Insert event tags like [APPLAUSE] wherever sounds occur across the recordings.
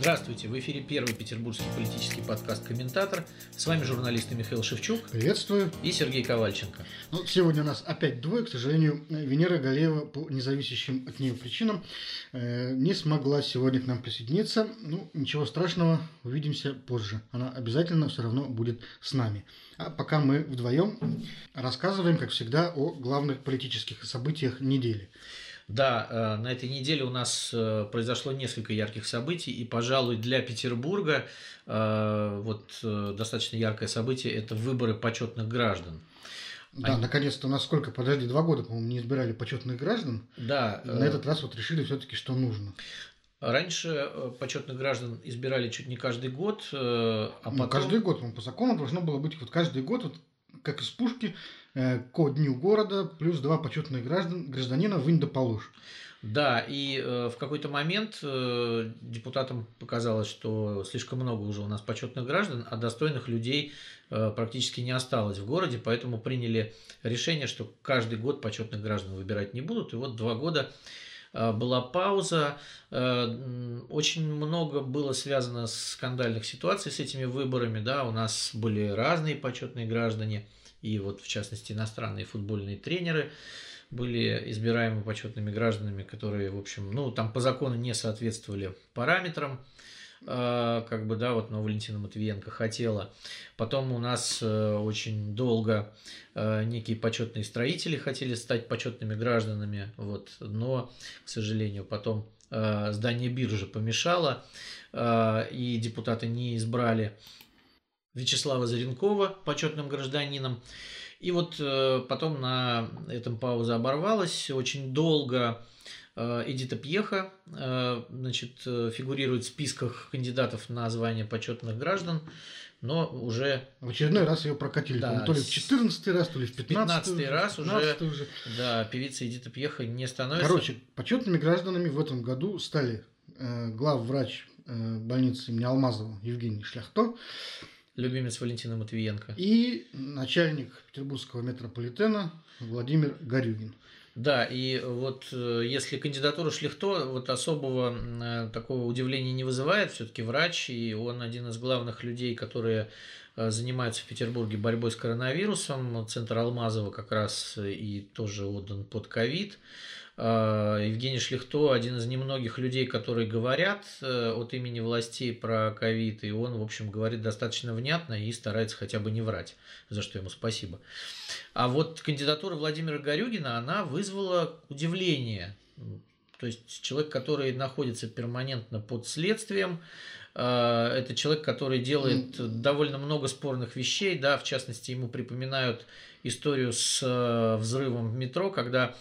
Здравствуйте, в эфире первый петербургский политический подкаст «Комментатор». С вами журналисты Михаил Шевчук. Приветствую. И Сергей Ковальченко. Ну, сегодня у нас опять двое. К сожалению, Венера Галеева по независящим от нее причинам э, не смогла сегодня к нам присоединиться. Ну, ничего страшного, увидимся позже. Она обязательно все равно будет с нами. А пока мы вдвоем рассказываем, как всегда, о главных политических событиях недели. Да, э, на этой неделе у нас э, произошло несколько ярких событий, и, пожалуй, для Петербурга э, вот достаточно яркое событие – это выборы почетных граждан. Да, Они... наконец-то у нас сколько, подожди, два года, по-моему, не избирали почетных граждан. Да. На этот раз вот решили все-таки, что нужно. Раньше почетных граждан избирали чуть не каждый год, а потом... Ну, каждый год, по закону должно было быть вот каждый год, вот как из пушки, к дню города, плюс два почетных граждан, гражданина вынь да положь. Да, и э, в какой-то момент э, депутатам показалось, что слишком много уже у нас почетных граждан, а достойных людей э, практически не осталось в городе, поэтому приняли решение, что каждый год почетных граждан выбирать не будут. И вот два года э, была пауза. Э, очень много было связано с скандальных ситуаций с этими выборами. Да, у нас были разные почетные граждане – и вот в частности иностранные футбольные тренеры были избираемы почетными гражданами, которые, в общем, ну, там по закону не соответствовали параметрам, э, как бы, да, вот, но Валентина Матвиенко хотела. Потом у нас э, очень долго э, некие почетные строители хотели стать почетными гражданами, вот, но, к сожалению, потом здание биржи помешало, и депутаты не избрали Вячеслава Заренкова почетным гражданином. И вот э, потом на этом пауза оборвалась. Очень долго э, Эдита Пьеха э, значит, фигурирует в списках кандидатов на звание почетных граждан, но уже... В очередной раз ее прокатили. Да, то ли в 14 раз, то ли в 15 15 раз уже, уже. Да, певица Эдита Пьеха не становится... Короче, почетными гражданами в этом году стали э, главврач э, больницы имени Алмазова Евгений Шляхто, любимец Валентина Матвиенко. И начальник Петербургского метрополитена Владимир Горюгин. Да, и вот э, если кандидатура Шлихто вот особого э, такого удивления не вызывает, все-таки врач, и он один из главных людей, которые э, занимаются в Петербурге борьбой с коронавирусом. Центр Алмазова как раз и тоже отдан под ковид. А, Евгений Шлихто один из немногих людей, которые говорят э, от имени властей про ковид, и он, в общем, говорит достаточно внятно и старается хотя бы не врать, за что ему спасибо. А вот кандидатура Владимира Горюгина, она вызвала удивление. То есть человек, который находится перманентно под следствием, э, это человек, который делает довольно много спорных вещей, да, в частности, ему припоминают историю с э, взрывом в метро, когда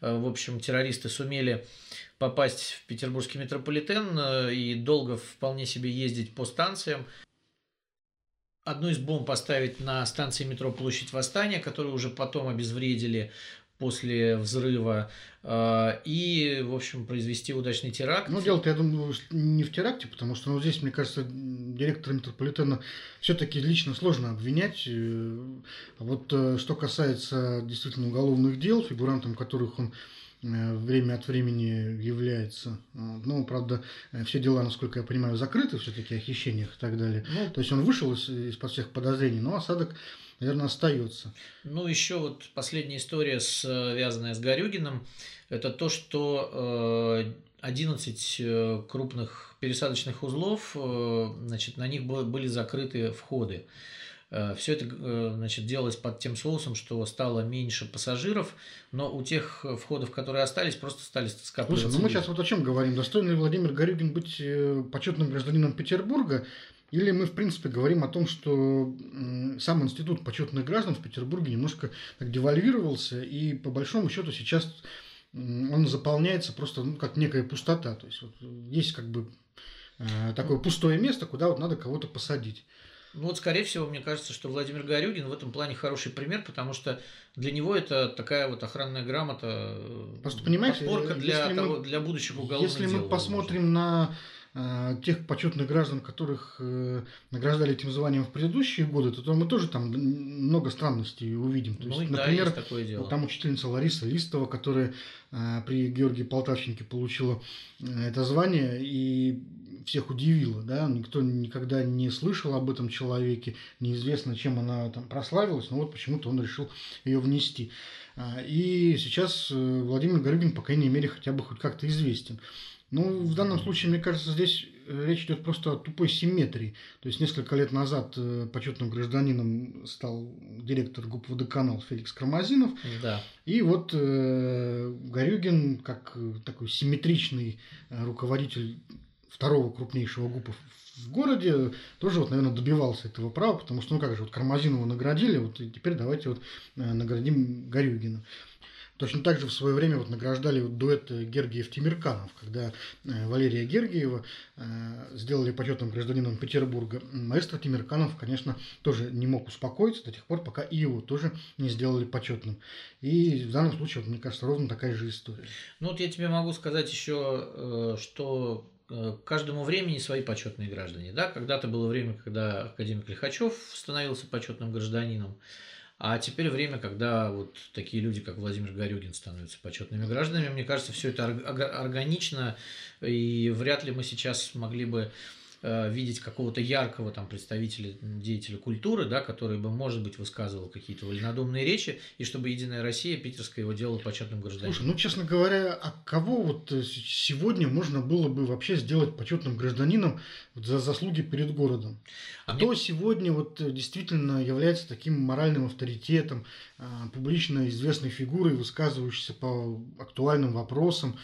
Э, в общем, террористы сумели попасть в петербургский метрополитен э, и долго вполне себе ездить по станциям. Одну из бомб поставить на станции метро Площадь Восстания, которую уже потом обезвредили после взрыва э, и, в общем, произвести удачный теракт. Ну, дело-то, я думаю, не в теракте, потому что ну, здесь, мне кажется, директора метрополитена все-таки лично сложно обвинять. А вот что касается действительно уголовных дел, фигурантом которых он время от времени является. Ну, правда, все дела, насколько я понимаю, закрыты все-таки о хищениях и так далее. Ну, То есть он вышел из, из-под всех подозрений, но осадок наверное, остается. Ну, еще вот последняя история, связанная с Горюгиным, это то, что 11 э, э, крупных пересадочных узлов, э, значит, на них были закрыты входы. Все это значит, делалось под тем соусом, что стало меньше пассажиров, но у тех входов, которые остались, просто стали скапливаться. Слушай, ну мы сейчас вот о чем говорим. Достойный Владимир Горюгин быть почетным гражданином Петербурга или мы, в принципе, говорим о том, что сам институт почетных граждан в Петербурге немножко так девальвировался, и по большому счету сейчас он заполняется просто ну, как некая пустота. То есть вот есть как бы э, такое пустое место, куда вот надо кого-то посадить. Ну вот, скорее всего, мне кажется, что Владимир Горюгин в этом плане хороший пример, потому что для него это такая вот охранная грамота, Просто понимаешь, подпорка для, того, мы, для будущих уголовных Если дел, мы посмотрим на э, тех почетных граждан, которых э, награждали этим званием в предыдущие годы, то, то мы тоже там много странностей увидим. То Ну есть, и да, например, есть такое дело. там учительница Лариса Листова, которая э, при Георгии Полтавченке получила э, это звание и всех удивила, да, никто никогда не слышал об этом человеке, неизвестно, чем она там прославилась, но вот почему-то он решил ее внести. А, И сейчас Владимир Горюгин, по крайней мере, хотя бы хоть как-то известен. Ну, в данном случае, мне кажется, здесь э, речь идет просто о тупой симметрии. То есть несколько лет назад э, почетным гражданином стал директор ГУП «Водоканал» Феликс Кармазинов. Да. И вот э, Горюгин, как э, такой симметричный руководитель второго крупнейшего ГУПа в- городе, тоже вот, наверное, добивался этого права, потому что, ну как же, вот Кармазинова наградили, вот и теперь давайте вот наградим Горюгина. Точно так же в свое время вот награждали вот дуэт Гергиев-Тимирканов, когда э, Валерия Гергиева э, сделали почетным гражданином Петербурга. Маэстро Тимирканов, конечно, тоже не мог успокоиться до тех пор, пока и его тоже не сделали почетным. И в данном случае, вот, мне кажется, ровно такая же история. Ну вот я тебе могу сказать еще, э, что э, каждому времени свои почетные граждане. Да? Когда-то было время, когда академик Лихачев становился почетным гражданином, а теперь время, когда вот такие люди, как Владимир Горюгин, становятся почетными гражданами. Мне кажется, все это орг- орг- органично, и вряд ли мы сейчас могли бы видеть какого-то яркого там представителя, деятеля культуры, да, который бы, может быть, высказывал какие-то вольнодумные речи, и чтобы Единая Россия, питерская, его делала почетным гражданином. Слушай, ну, честно говоря, а кого вот э, сегодня можно было бы вообще сделать почетным гражданином за заслуги перед городом? А Кто мне- сегодня вот э, действительно является таким моральным авторитетом, публично известной фигурой, высказывающейся по актуальным вопросам?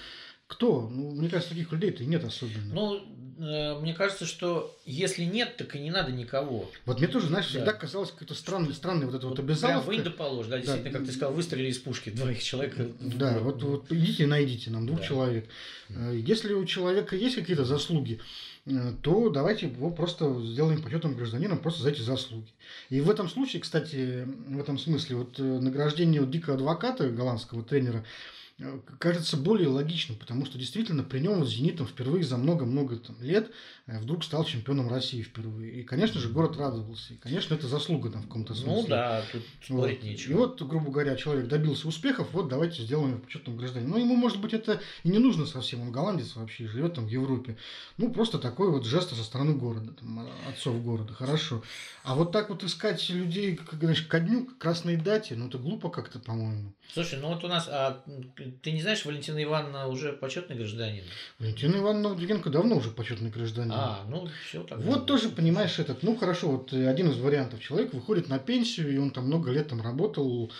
Кто? Ну, мне кажется, таких людей-то и нет особенно. Ну, э, мне кажется, что если нет, так и не надо никого. вот мне тоже, знаешь, да. всегда казалось какой-то странный, странный вот это вот, Вот обязаловка. прям вынь да положь, да, действительно, как ты сказал, выстрелили из пушки двоих человек. в Да, вот, вот идите найдите нам двух Да. человек. Э, Если у человека есть какие-то заслуги, э, то давайте его просто сделаем почетным гражданином просто за эти заслуги. И в этом случае, кстати, в этом смысле, вот э, награждение вот дикого адвоката, голландского тренера, э, кажется более логичным, потому что действительно при нем вот «Зенитом» впервые за много-много там лет э, вдруг стал чемпионом России впервые. И, конечно же, город радовался. И, конечно, это заслуга там в каком-то смысле. Ну да, тут спорить Вот. нечего. И вот, грубо говоря, человек добился успехов, вот давайте сделаем его почетным гражданином. Но ему, может быть, это и не нужно совсем, он голландец вообще, живет там в Европе. Ну, просто такой вот жест со стороны города, там, а, отцов города, хорошо. А вот так вот искать людей, как говоришь, ко дню, к красной дате, ну, это глупо как-то, по-моему. Слушай, ну вот у нас, а ты не знаешь, Валентина Ивановна уже почетный гражданин? Валентина Ивановна Дуденко давно уже почетный гражданин. А, ну все так. Вот тоже, понимаешь, этот, ну хорошо, вот э, один из вариантов. Человек выходит на пенсию, и он там много лет там работал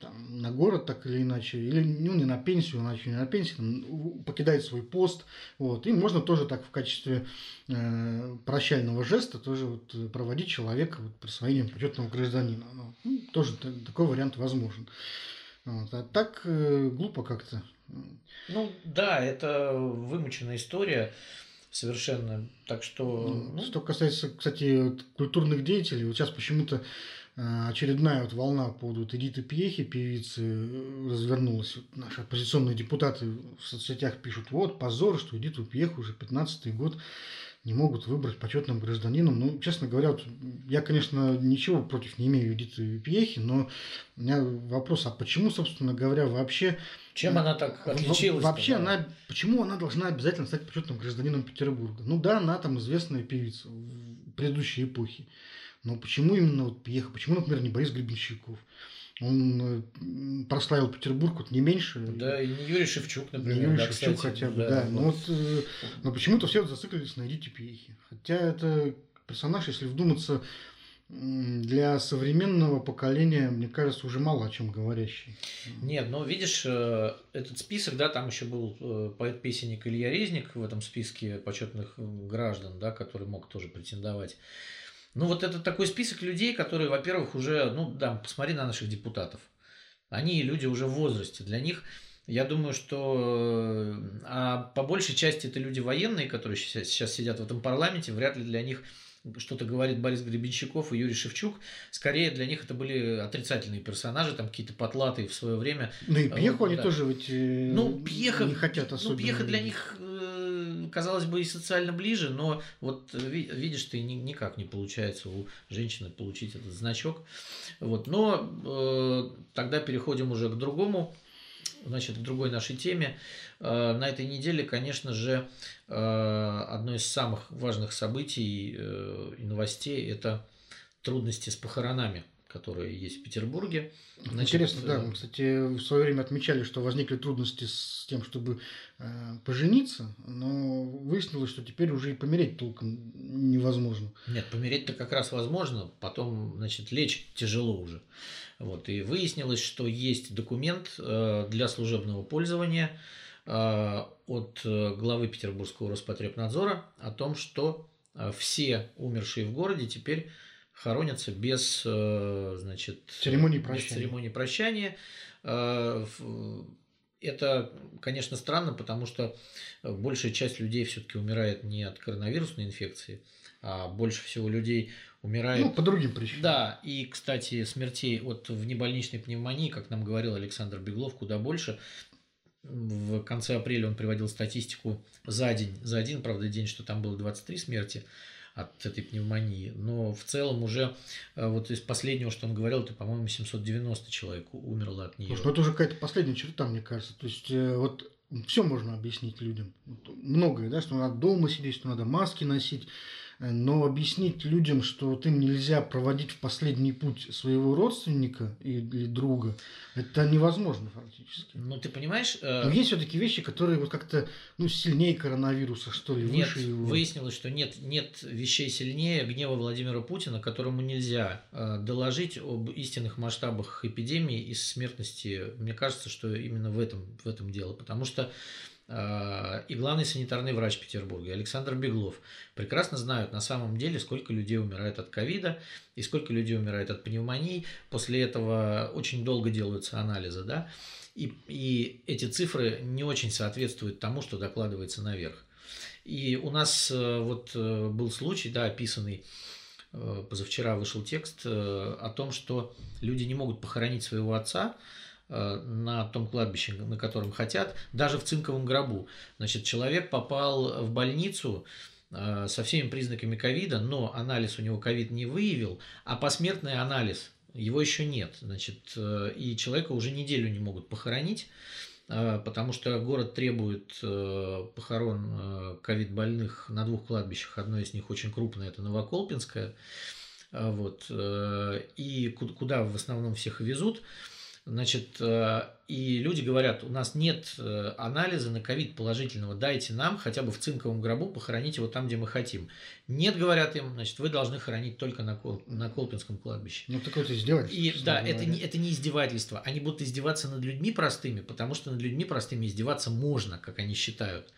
там, на город так или иначе, или ну, не на пенсию, иначе не на пенсию, там, покидает свой пост. Вот. И можно тоже так в качестве э, прощального жеста тоже вот, э, проводить человека вот, присвоением почетного гражданина. Ну, тоже та- такой вариант возможен. Вот. А так э, глупо как-то. Ну да, это вымученная история совершенно. Так что, ну, Что касается, кстати, вот культурных деятелей, вот сейчас почему-то э, очередная вот волна по поводу вот Эдиты Пьехи, певицы, э, развернулась. Вот наши оппозиционные депутаты в соцсетях пишут, вот позор, что Эдиту Пьеху уже 15-й год не могут выбрать почетным гражданином. Ну, честно говоря, вот я, конечно, ничего против не имею Эдиты Пьехи, но у меня вопрос, а почему, собственно говоря, вообще чем она так отличилась? Вообще, она, почему она должна обязательно стать почетным гражданином Петербурга? Ну да, она там известная певица в предыдущей эпохе. Но почему именно вот Пьеха? Почему, например, не Борис Гребенщиков? Он э, прославил Петербург вот не меньше. Да, и не Юрий Шевчук, не например. Юрий да, Шевчук кстати, хотя бы, да. Но, вот. вот, э, но почему-то все зациклились на Эдите Пьехе. Хотя это персонаж, если вдуматься, для современного поколения, мне кажется, уже мало о чем говорящий. Нет, ну видишь, э, этот список, да, там еще был поэт-песенник Илья Резник в этом списке почетных граждан, да, который мог тоже претендовать. Ну вот это такой список людей, которые, во-первых, уже, ну да, посмотри на наших депутатов. Они люди уже в возрасте. Для них, я думаю, что э, а по большей части это люди военные, которые сейчас, сейчас сидят в этом парламенте, вряд ли для них что-то говорит Борис Гребенщиков и Юрий Шевчук. Скорее для них это были отрицательные персонажи, там какие-то потлатые в свое время. Ну и Вот, Пьеху они да. тоже ведь э, Ну, Пьеха, не хотят ну, особенно. Пьеха для них, э, казалось бы, и социально ближе, но вот видишь, ты никак не получается у женщины получить этот значок. Вот. Но э, тогда переходим уже к другому значит, к другой нашей теме. Э, на этой неделе, конечно же, э, одно из самых важных событий э, и новостей – это трудности с похоронами которые есть в Петербурге. Значит, Интересно, да. Мы, кстати, в свое время отмечали, что возникли трудности с тем, чтобы э, пожениться, но выяснилось, что теперь уже и помереть толком невозможно. Нет, помереть-то как раз возможно, потом, значит, лечь тяжело уже. Вот, и выяснилось, что есть документ э, для служебного пользования э, от э, главы Петербургского Роспотребнадзора о том, что все умершие в городе теперь хоронятся без, значит, церемонии прощания. Без церемонии прощания. Это, конечно, странно, потому что большая часть людей все-таки умирает не от коронавирусной инфекции, а больше всего людей умирает. Ну, по другим причинам. Да, и, кстати, смертей от внебольничной пневмонии, как нам говорил Александр Беглов, куда больше. В конце апреля он приводил статистику за день, за один, правда, день, что там было 23 смерти от этой пневмонии. Но в целом уже э, вот из последнего, что он говорил, это, по-моему, 790 человек умерло от нее. Слушай, ну это уже какая-то последняя черта, мне кажется. То есть э, вот все можно объяснить людям. Многое, да, что надо дома сидеть, что надо маски носить но объяснить людям, что вот им нельзя проводить в последний путь своего родственника или друга, это невозможно фактически. Ну, ты понимаешь... Э... Но есть все-таки вещи, которые вот как-то ну, сильнее коронавируса, что ли, нет, выше его. выяснилось, что нет, нет вещей сильнее гнева Владимира Путина, которому нельзя э, доложить об истинных масштабах эпидемии и смертности. Мне кажется, что именно в этом, в этом дело. Потому что Э, и главный санитарный врач Петербурга Александр Беглов прекрасно знают на самом деле, сколько людей умирает от ковида и сколько людей умирает от пневмонии. После этого очень долго делаются анализы, да, и, и эти цифры не очень соответствуют тому, что докладывается наверх. И у нас э, вот э, был случай, да, описанный позавчера вышел текст о том, что люди не могут похоронить своего отца, Э, на том кладбище, на котором хотят, даже в цинковом гробу. Значит, человек попал в больницу э, со всеми признаками ковида, но анализ у него ковид не выявил, а посмертный анализ его еще нет. Значит, э, и человека уже неделю не могут похоронить, потому что город требует похорон ковид больных на двух кладбищах. Одно из них очень крупное, это Новоколпинское. Вот, и куда в основном всех везут. Значит, э, и люди говорят, у нас нет э, анализа на ковид положительного, дайте нам хотя бы в цинковом гробу похоронить его там, где мы хотим. Нет, говорят им, значит, вы должны хоронить только на, Кол, на Колпинском кладбище. Ну, такое издевательство. И, да, это не, это не издевательство. Они будут издеваться над людьми простыми, потому что над людьми простыми издеваться можно, как они считают.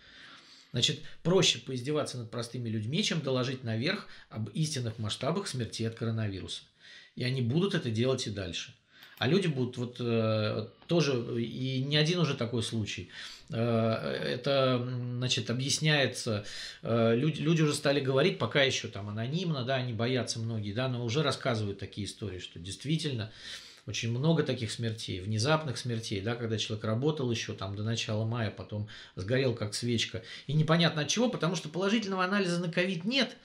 Значит, проще поиздеваться над простыми людьми, чем доложить наверх об истинных масштабах смерти от коронавируса. И они будут это делать и дальше. А люди будут вот э, тоже, и не один уже такой случай. Э, это, значит, объясняется, э, люди, люди уже стали говорить, пока еще там анонимно, да, они боятся многие, да, но уже рассказывают такие истории, что действительно очень много таких смертей, внезапных смертей, да, когда человек работал еще там до начала мая, потом сгорел как свечка. И непонятно от чего, потому что положительного анализа на ковид нет,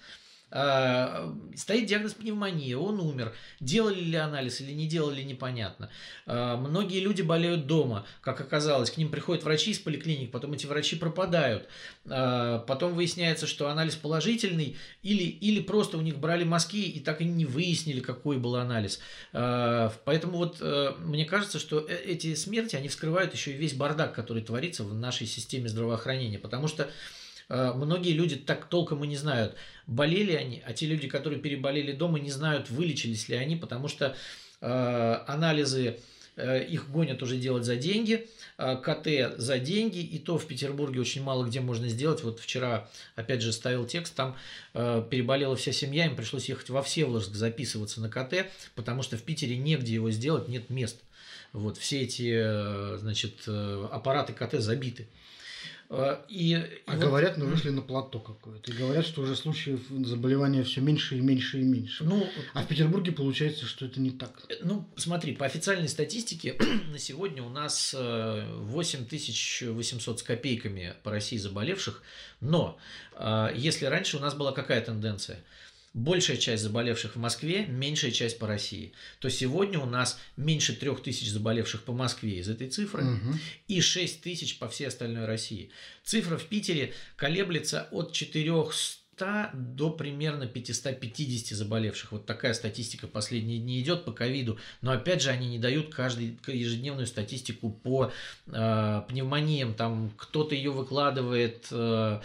стоит диагноз пневмония, он умер. Делали ли анализ или не делали, непонятно. А, многие люди болеют дома, как оказалось. К ним приходят врачи из поликлиник, потом эти врачи пропадают. А, потом выясняется, что анализ положительный, или, или просто у них брали мазки и так и не выяснили, какой был анализ. Поэтому вот э, мне кажется, что э, эти смерти, они вскрывают еще и весь бардак, который творится в нашей системе здравоохранения. Потому что Э, многие люди так толком и не знают, болели они, а те люди, которые переболели дома, не знают, вылечились ли они, потому что э, анализы э, их гонят уже делать за деньги, КТ за деньги, и то в Петербурге очень мало где можно сделать. Вот вчера, опять же, ставил текст, там переболела вся семья, им пришлось ехать во Всеволожск записываться на КТ, потому что в Питере негде его сделать, нет мест. Вот все эти, значит, аппараты КТ забиты. Э, и, а и говорят, мы вышли на плато какое-то. И говорят, что уже случаев заболевания все меньше и меньше и меньше. Ну, а в Петербурге получается, что это не так. Э, ну, смотри, по официальной статистике [CLEARS THROAT] на сегодня у нас 8800 с копейками по России заболевших. Но если раньше у нас была какая тенденция – большая часть заболевших в Москве, меньшая часть по России. То сегодня у нас меньше трех тысяч заболевших по Москве из этой цифры угу. и 6 тысяч по всей остальной России. Цифра в Питере колеблется от 400 до примерно 550 заболевших. Вот такая статистика последние дни идет по ковиду. Но опять же, они не дают каждый ежедневную статистику по э, пневмониям. Там кто-то ее выкладывает э,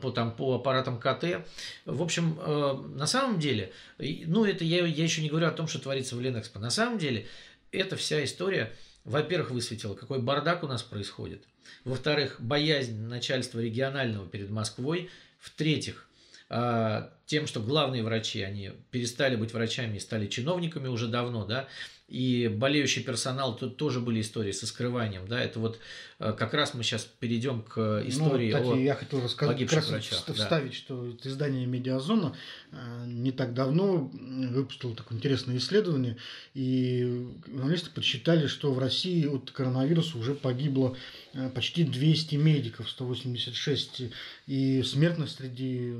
по, там, по аппаратам КТ. В общем, э, на самом деле, ну это я, я еще не говорю о том, что творится в Ленэкспо. На самом деле, эта вся история, во-первых, высветила, какой бардак у нас происходит. Во-вторых, боязнь начальства регионального перед Москвой. В-третьих, э, тем, что главные врачи, они перестали быть врачами и стали чиновниками уже давно, да, и болеющий персонал, тут тоже были истории со скрыванием, да, это вот э, как раз мы сейчас перейдем к ну, истории ну, кстати, о я хотел рассказать, как раз врачах. Вставить, да. что издание «Медиазона» э, не так давно выпустило такое интересное исследование, и журналисты подсчитали, что в России от коронавируса уже погибло э, почти 200 медиков, 186, и смертность среди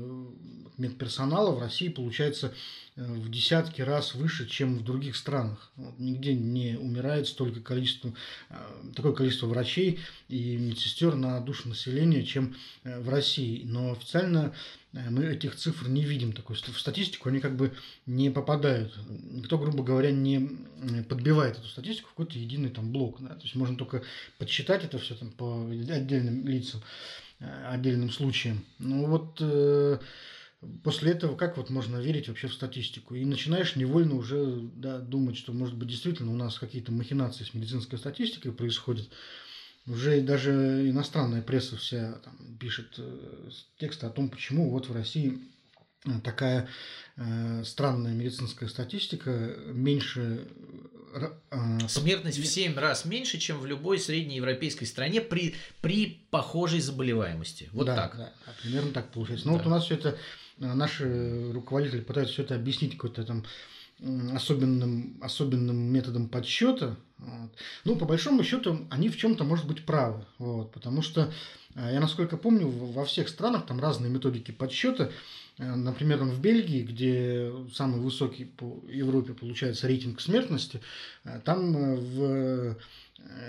медперсонала в России получается в десятки раз выше, чем в других странах. Вот, нигде не умирает столько количество, э, такое количество врачей и медсестер на душу населения, чем э, в России. Но официально э, мы этих цифр не видим. Такой, в статистику они как бы не попадают. Никто, грубо говоря, не подбивает эту статистику в какой-то единый там блок. Да? То есть можно только подсчитать это все там по отдельным лицам, отдельным случаям. Ну вот после этого как вот можно верить вообще в статистику? И начинаешь невольно уже да, думать, что, может быть, действительно у нас какие-то махинации с медицинской статистикой происходят. Уже даже иностранная пресса вся там, пишет э, тексты о том, почему вот в России э, такая э, странная медицинская статистика, меньше... Э, Смертность в 7 раз меньше, чем в любой среднеевропейской стране при, при похожей заболеваемости. Вот да, так. Да, примерно так получается. Но да. вот у нас все это Э, наши руководители пытаются все это объяснить какой-то там особенным, особенным методом подсчета. Вот. Ну, по большому счету, они в чем-то, может быть, правы. Вот, потому что, э, я насколько помню, во всех странах там разные методики подсчета. Э, например, в Бельгии, где самый высокий по Европе получается рейтинг смертности, там в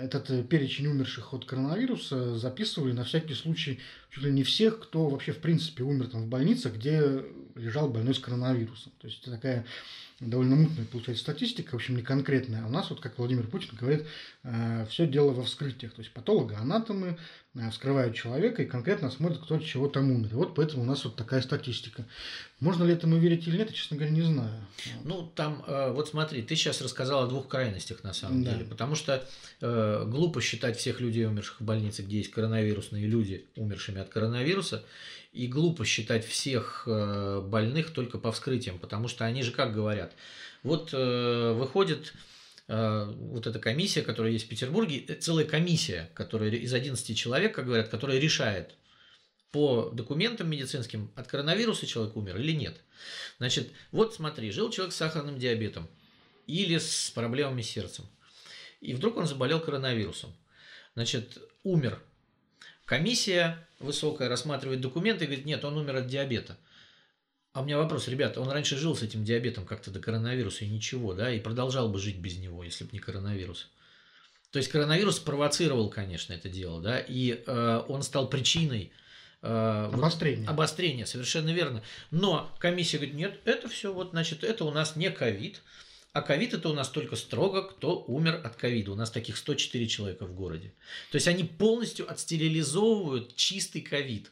этот перечень умерших от коронавируса записывали на всякий случай чуть ли не всех, кто вообще в принципе умер там в больницах, где лежал больной с коронавирусом. То есть это такая довольно мутная получается статистика, в общем, не конкретная. А у нас, вот как Владимир Путин говорит, э, все дело во вскрытиях. То есть патологоанатомы э, вскрывают человека и конкретно смотрят, кто от чего там умер. И вот поэтому у нас вот такая статистика. Можно ли этому верить или нет, я, честно говоря, не знаю. Ну, там, э, вот смотри, ты сейчас рассказал о двух крайностях на самом да. деле. Потому что э, глупо считать всех людей, умерших в больнице, где есть коронавирусные люди, умершими от коронавируса. И глупо считать всех э, больных только по вскрытиям, потому что они же как говорят. Вот э, выходит э, вот эта комиссия, которая есть в Петербурге, целая комиссия, которая из 11 человек, как говорят, которая решает по документам медицинским, от коронавируса человек умер или нет. Значит, вот смотри, жил человек с сахарным диабетом или с проблемами с сердцем. И вдруг он заболел коронавирусом. Значит, умер. Комиссия высокая рассматривает документы и говорит, нет, он умер от диабета. А у меня вопрос, ребята, он раньше жил с этим диабетом как-то до коронавируса и ничего, да, и продолжал бы жить без него, если бы не коронавирус. То есть коронавирус спровоцировал, конечно, это дело, да, и э, он стал причиной э, обострения. Вот, обострения, совершенно верно. Но комиссия говорит, нет, это все, вот, значит, это у нас не ковид, а ковид это у нас только строго, кто умер от ковида. У нас таких 104 человека в городе. То есть они полностью отстерилизовывают чистый ковид.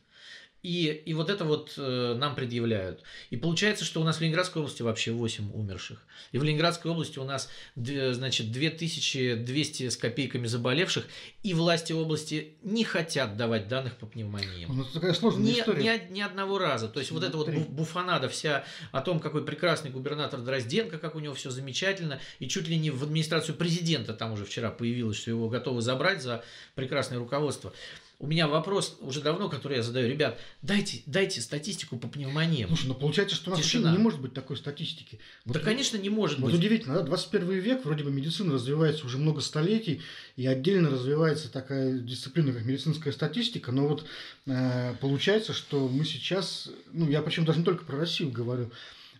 И, и вот это вот э, нам предъявляют. И получается, что у нас в Ленинградской области вообще 8 умерших. И в Ленинградской области у нас, значит, 2200 с копейками заболевших. И власти области не хотят давать данных по пневмонии. Ну, это такая сложная ни, история. Ни, ни одного раза. То есть вот эта вот буфанада вся о том, какой прекрасный губернатор Дрозденко, как у него все замечательно. И чуть ли не в администрацию президента там уже вчера появилось, что его готовы забрать за прекрасное руководство. У меня вопрос уже давно, который я задаю. Ребят, дайте, дайте статистику по пневмониям. Слушай, ну получается, что у нас вообще не может быть такой статистики. Вот, да, конечно, не может вот быть. удивительно, да? 21 век, вроде бы медицина развивается уже много столетий, и отдельно развивается такая дисциплина, как медицинская статистика, но вот э, получается, что мы сейчас, ну я причем даже не только про Россию говорю,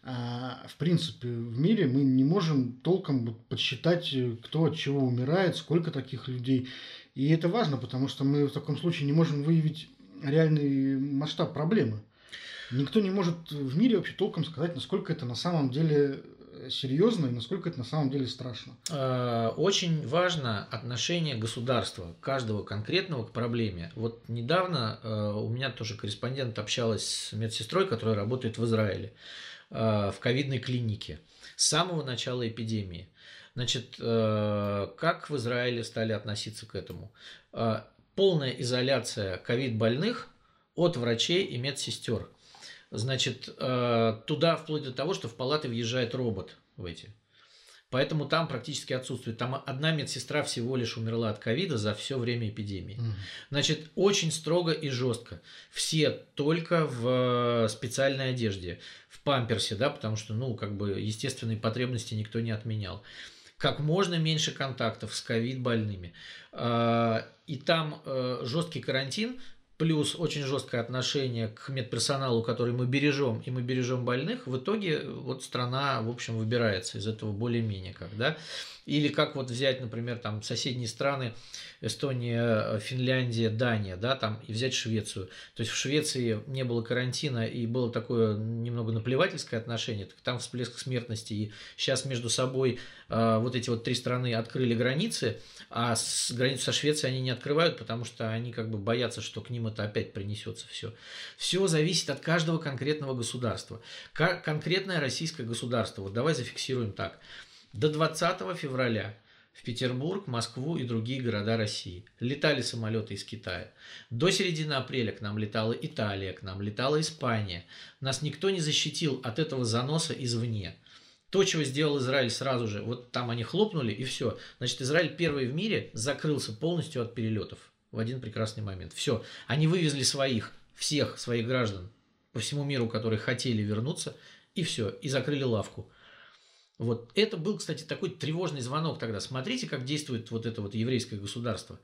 а, в принципе, в мире мы не можем толком подсчитать, кто от чего умирает, сколько таких людей. И это важно, потому что мы в таком случае не можем выявить реальный масштаб проблемы. Никто не может в мире вообще толком сказать, насколько это на самом деле серьезно и насколько это на самом деле страшно. А, очень важно отношение государства, каждого конкретного к проблеме. Вот недавно а, у меня тоже корреспондент общалась с медсестрой, которая работает в Израиле в ковидной клинике с самого начала эпидемии. Значит, э, как в Израиле стали относиться к этому? Э, полная изоляция ковид-больных от врачей и медсестер. Значит, э, туда вплоть до того, что в палаты въезжает робот в эти. Поэтому там практически отсутствует. Там одна медсестра всего лишь умерла от ковида за все время эпидемии. Значит, очень строго и жестко. Все только в специальной одежде, в памперсе, да, потому что, ну, как бы естественные потребности никто не отменял как можно меньше контактов с ковид больными. А, и там э, жесткий карантин, плюс очень жесткое отношение к медперсоналу, который мы бережем, и мы бережем больных, в итоге вот страна, в общем, выбирается из этого более-менее как, да. Или как вот взять, например, там соседние страны, Эстония, Финляндия, Дания, да, там, и взять Швецию. То есть в Швеции не было карантина и было такое немного наплевательское отношение, так там всплеск смертности, и сейчас между собой э, вот эти вот три страны открыли границы, а с границу со Швецией они не открывают, потому что они как бы боятся, что к ним это опять принесется все. Все зависит от каждого конкретного государства. Конкретное российское государство, вот давай зафиксируем так, до 20 февраля в Петербург, Москву и другие города России. Летали самолеты из Китая. До середины апреля к нам летала Италия, к нам летала Испания. Нас никто не защитил от этого заноса извне. То, чего сделал Израиль сразу же, вот там они хлопнули и все. Значит, Израиль первый в мире закрылся полностью от перелетов в один прекрасный момент. Все. Они вывезли своих, всех своих граждан по всему миру, которые хотели вернуться, и все, и закрыли лавку. Вот это был, кстати, такой тревожный звонок тогда. Смотрите, как действует вот это вот еврейское государство.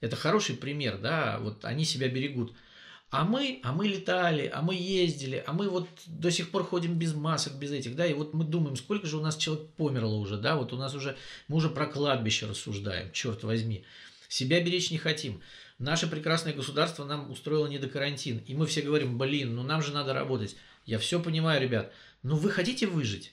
Это хороший пример, да, вот они себя берегут. А мы, а мы летали, а мы ездили, а мы вот до сих пор ходим без масок, без этих, да, и вот мы думаем, сколько же у нас человек померло уже, да, вот у нас уже, мы уже про кладбище рассуждаем, черт возьми. Себя беречь не хотим. Наше прекрасное государство нам устроило не до карантин, и мы все говорим, блин, ну нам же надо работать. Я все понимаю, ребят, но вы хотите выжить?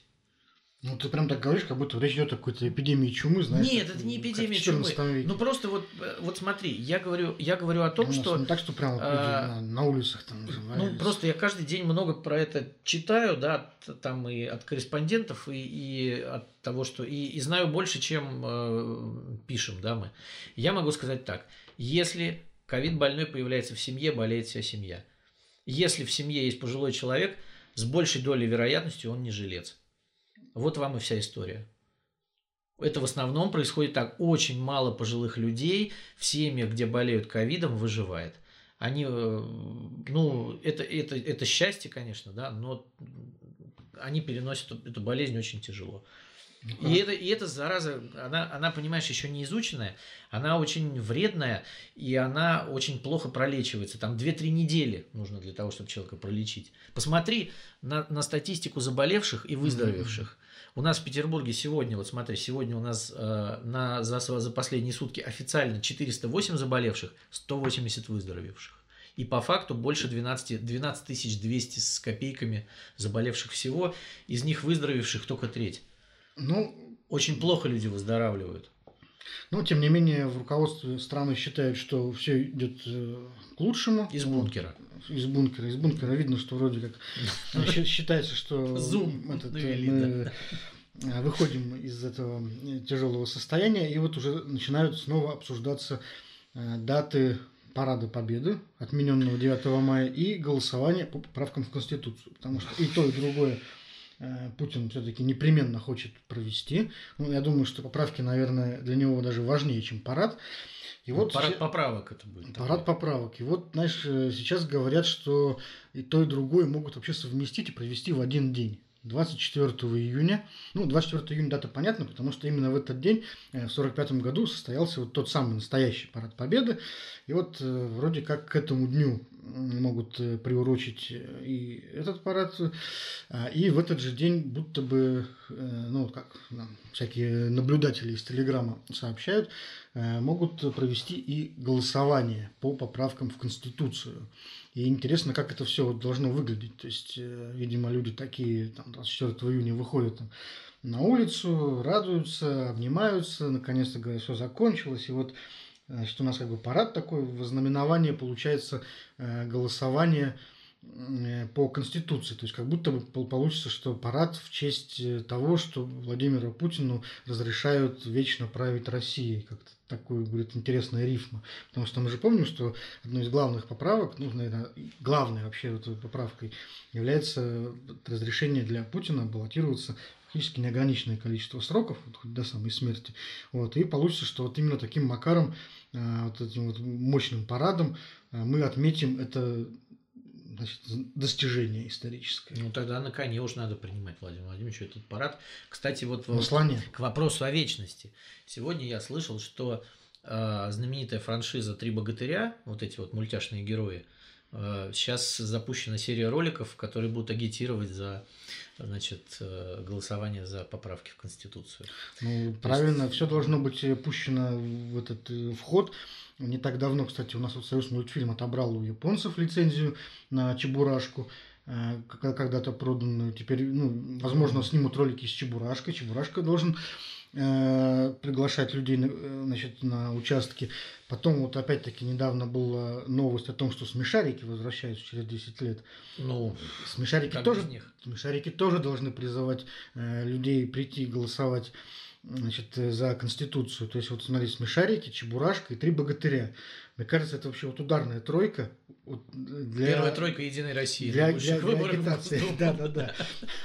Ну, ты прям так говоришь, как будто речь идет о какой-то эпидемии чумы, знаешь. Нет, это не эпидемия чумы. Веке. Ну, просто вот, э, вот смотри, я говорю, я говорю о том, ну, что... Не так, что прям а, на, на улицах там Ну, просто я каждый день много про это читаю, да, там и от корреспондентов, и, и от того, что... И, и знаю больше, чем э, пишем, да, мы. Я могу сказать так. Если ковид больной появляется в семье, болеет вся семья. Если в семье есть пожилой человек, с большей долей вероятности он не жилец. Вот вам и вся история. Это в основном происходит так. Очень мало пожилых людей в семьях, где болеют ковидом, выживает. Они, э, ну, это, это, это счастье, конечно, да, но они переносят эту болезнь очень тяжело. И это, и эта зараза, она, она, понимаешь, еще не изученная, она очень вредная, и она очень плохо пролечивается. Там 2-3 недели нужно для того, чтобы человека пролечить. Посмотри на, на статистику заболевших и выздоровевших. У нас в Петербурге сегодня, вот смотри, сегодня у нас э, на, за, за последние сутки официально 408 заболевших, 180 выздоровевших. И по факту больше 12, 12 200 с копейками заболевших всего, из них выздоровевших только треть. Ну, очень плохо люди выздоравливают. Но, тем не менее, в руководстве страны считают, что все идет э, к лучшему. Из бункера. Из бункера. Из бункера видно, что вроде как э, считается, что [LAUGHS] Зум этот, мы э, выходим из этого тяжелого состояния, и вот уже начинают снова обсуждаться даты Парада Победы, отмененного 9 мая, и голосование по поправкам в Конституцию. Потому что и то, и другое Э, Путин все-таки непременно хочет провести. Ну, я думаю, что поправки, наверное, для него даже важнее, чем парад. И Ну, вот парад поправок это будет. Парад поправок. И вот, знаешь, э, сейчас говорят, что и то, и другое могут вообще совместить и провести в один день. 24 июня. Ну, 24 июня дата понятна, потому что именно в этот день, э, в 45 году, состоялся вот тот самый настоящий парад Победы. И вот э, вроде как к этому дню могут э, приурочить и этот парад. А, И в этот же день будто бы, э, ну, как нам всякие наблюдатели из Телеграма сообщают, э, могут провести и голосование по поправкам в Конституцию. И интересно, как это все должно выглядеть. То есть, э, видимо, люди такие там, 24 июня выходят там, на улицу, радуются, обнимаются, наконец-то говорят, все закончилось. И вот значит, у нас как бы парад такой, вознаменование получается голосование по Конституции. То есть как будто бы пол- получится, что парад в честь э, того, что Владимиру Путину разрешают вечно править Россией. Как-то такой будет интересная рифма. Потому что мы же помним, что одной из главных поправок, ну, наверное, главной вообще вот поправкой является разрешение для Путина баллотироваться фактически неограниченное количество сроков, вот хоть до самой смерти. Вот, и получится, что вот именно таким макаром, а, вот этим вот мощным парадом а, мы отметим это значит, достижение историческое. Ну тогда на коне уж надо принимать Владимир Владимирович этот парад. Кстати, вот На слоне. к вопросу о вечности. Сегодня я слышал, что э, знаменитая франшиза «Три богатыря», вот эти вот мультяшные герои, э, сейчас запущена серия роликов, которые будут агитировать за значит, э, голосование за поправки в Конституцию. Ну, правильно, все должно быть э, пущено в этот э, вход. Не так давно, кстати, у нас вот Союз мультфильм отобрал у японцев лицензию на Чебурашку, э, когда-то проданную. Теперь, ну, возможно, снимут ролики с Чебурашкой. Чебурашка должен э, приглашать людей э, значит, на участки. Потом вот опять-таки недавно была новость о том, что смешарики возвращаются через 10 лет. Ну, Смешарики тоже них? Смешарики тоже должны призывать э, людей прийти голосовать значит, э, за Конституцию. То есть, вот смотри, смешарики, Чебурашка и три богатыря. Мне кажется, это вообще вот ударная тройка. Вот, для, Первая тройка Единой России. для, для, для выборах агитации. Госдумы. Да, да, да.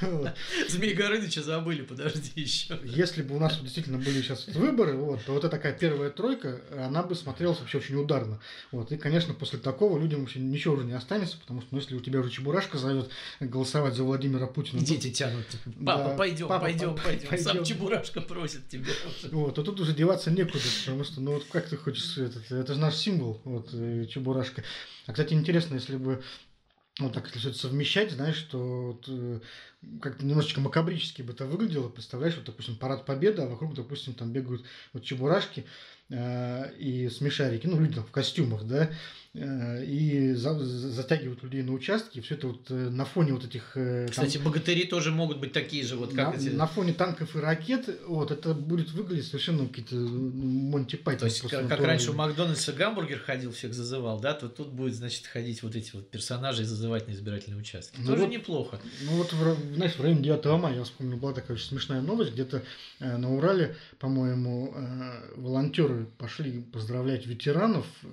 Вот. Змей Горыныча забыли, подожди еще. Если бы у нас действительно были сейчас выборы, вот, то вот эта такая первая тройка, она бы смотрелась вообще очень ударно. Вот. И, конечно, после такого людям вообще ничего уже не останется, потому что ну, если у тебя уже Чебурашка зовет голосовать за Владимира Путина, ну, Дети тянут. Да, Папа, пойдем, папа, пойдем, папа, пойдем. Сам пойдем. Чебурашка просит тебя. Вот, а тут уже деваться некуда, потому что, ну вот как ты хочешь, этот, это же наш символ, вот, э, Чебурашка. А, кстати, интересно, если бы, вот так, если все это совмещать, знаешь, что вот, э, как-то немножечко макабрически бы это выглядело, представляешь, вот, допустим, парад победы, а вокруг, допустим, там бегают вот Чебурашки э, и смешарики, ну, люди там в костюмах, да, и за- за- затягивают людей на участки, все это вот э, на фоне вот этих... э, там- Кстати, богатыри тоже могут быть такие же, вот как на, эти. на фоне танков и ракет, вот, это будет выглядеть совершенно какие-то Монти Пайтон. То есть, как, как раньше в Макдональдсе гамбургер ходил, всех зазывал, да, то тут будет, значит, ходить вот эти вот персонажи и зазывать на избирательные участки. Ну Тоже вот- неплохо. Ну вот, в, знаешь, в районе 9 мая, я вспомнил, была такая очень смешная новость, где-то э, на Урале, по-моему, э, волонтеры пошли поздравлять ветеранов э,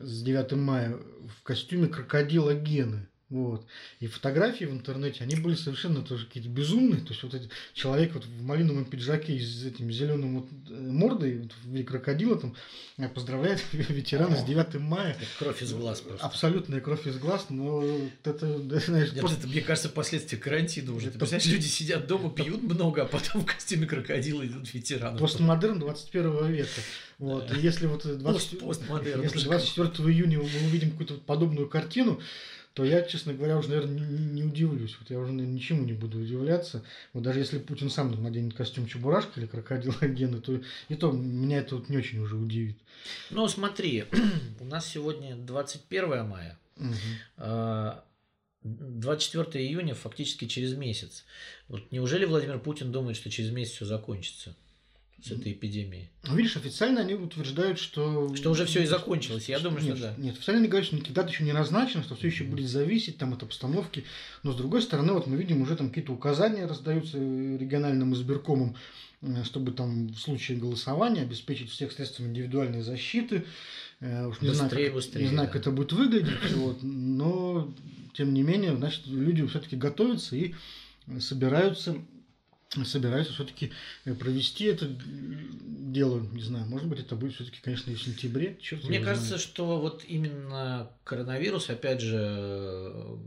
с 9 мая в костюме крокодила Гены. Вот. И фотографии в интернете, они были совершенно тоже какие-то безумные. То есть вот этот человек вот в малиновом пиджаке с этим зеленым вот э, мордой вот, в виде крокодила там э, поздравляет [LAUGHS] ветерана с 9 мая. Кровь из глаз просто. Абсолютная кровь из глаз, но вот это, [LAUGHS] знаешь, Я просто- это, мне кажется, последствия карантина уже. Ты Это- представляешь, люди сидят дома, пьют много, а потом в костюме крокодила идут ветераны. Постмодерн 21 века. Вот. Да. И если вот 20 Пост- постмодерн. если 24 июня мы увидим какую-то подобную картину, то я, честно говоря, уже, наверное, не, не- удивлюсь. Вот я уже наверное, ничему не буду удивляться. Вот даже если Путин сам наденет костюм Чебурашка или крокодила [LAUGHS] Гены, то и то меня это вот не очень уже удивит. Ну, смотри, [CLEARS THROAT] у нас сегодня 21 мая. А 24 июня фактически через месяц. Вот неужели Владимир Путин думает, что через месяц все закончится с этой эпидемией? Ну, видишь, официально они утверждают, что... Что уже всё и закончилось. Я думаю, что нет, да. Нет, официально они говорят, что никаких дат еще не назначено, что все еще будет зависеть там, от обстановки. Но, с другой стороны, вот мы видим, уже там какие-то указания раздаются э, региональным избиркомам, э, чтобы там в случае голосования обеспечить всех средствами индивидуальной защиты. Э, Уж не знаю, Быстрее, как, быстрее, не знаю, да. как это будет выглядеть, вот, но тем не менее, значит, люди все-таки готовятся и собираются собираются все-таки э, провести это дело, не знаю, может быть, это будет все-таки, конечно, и в сентябре. Черт Мне кажется, знает. что вот именно коронавирус, опять же,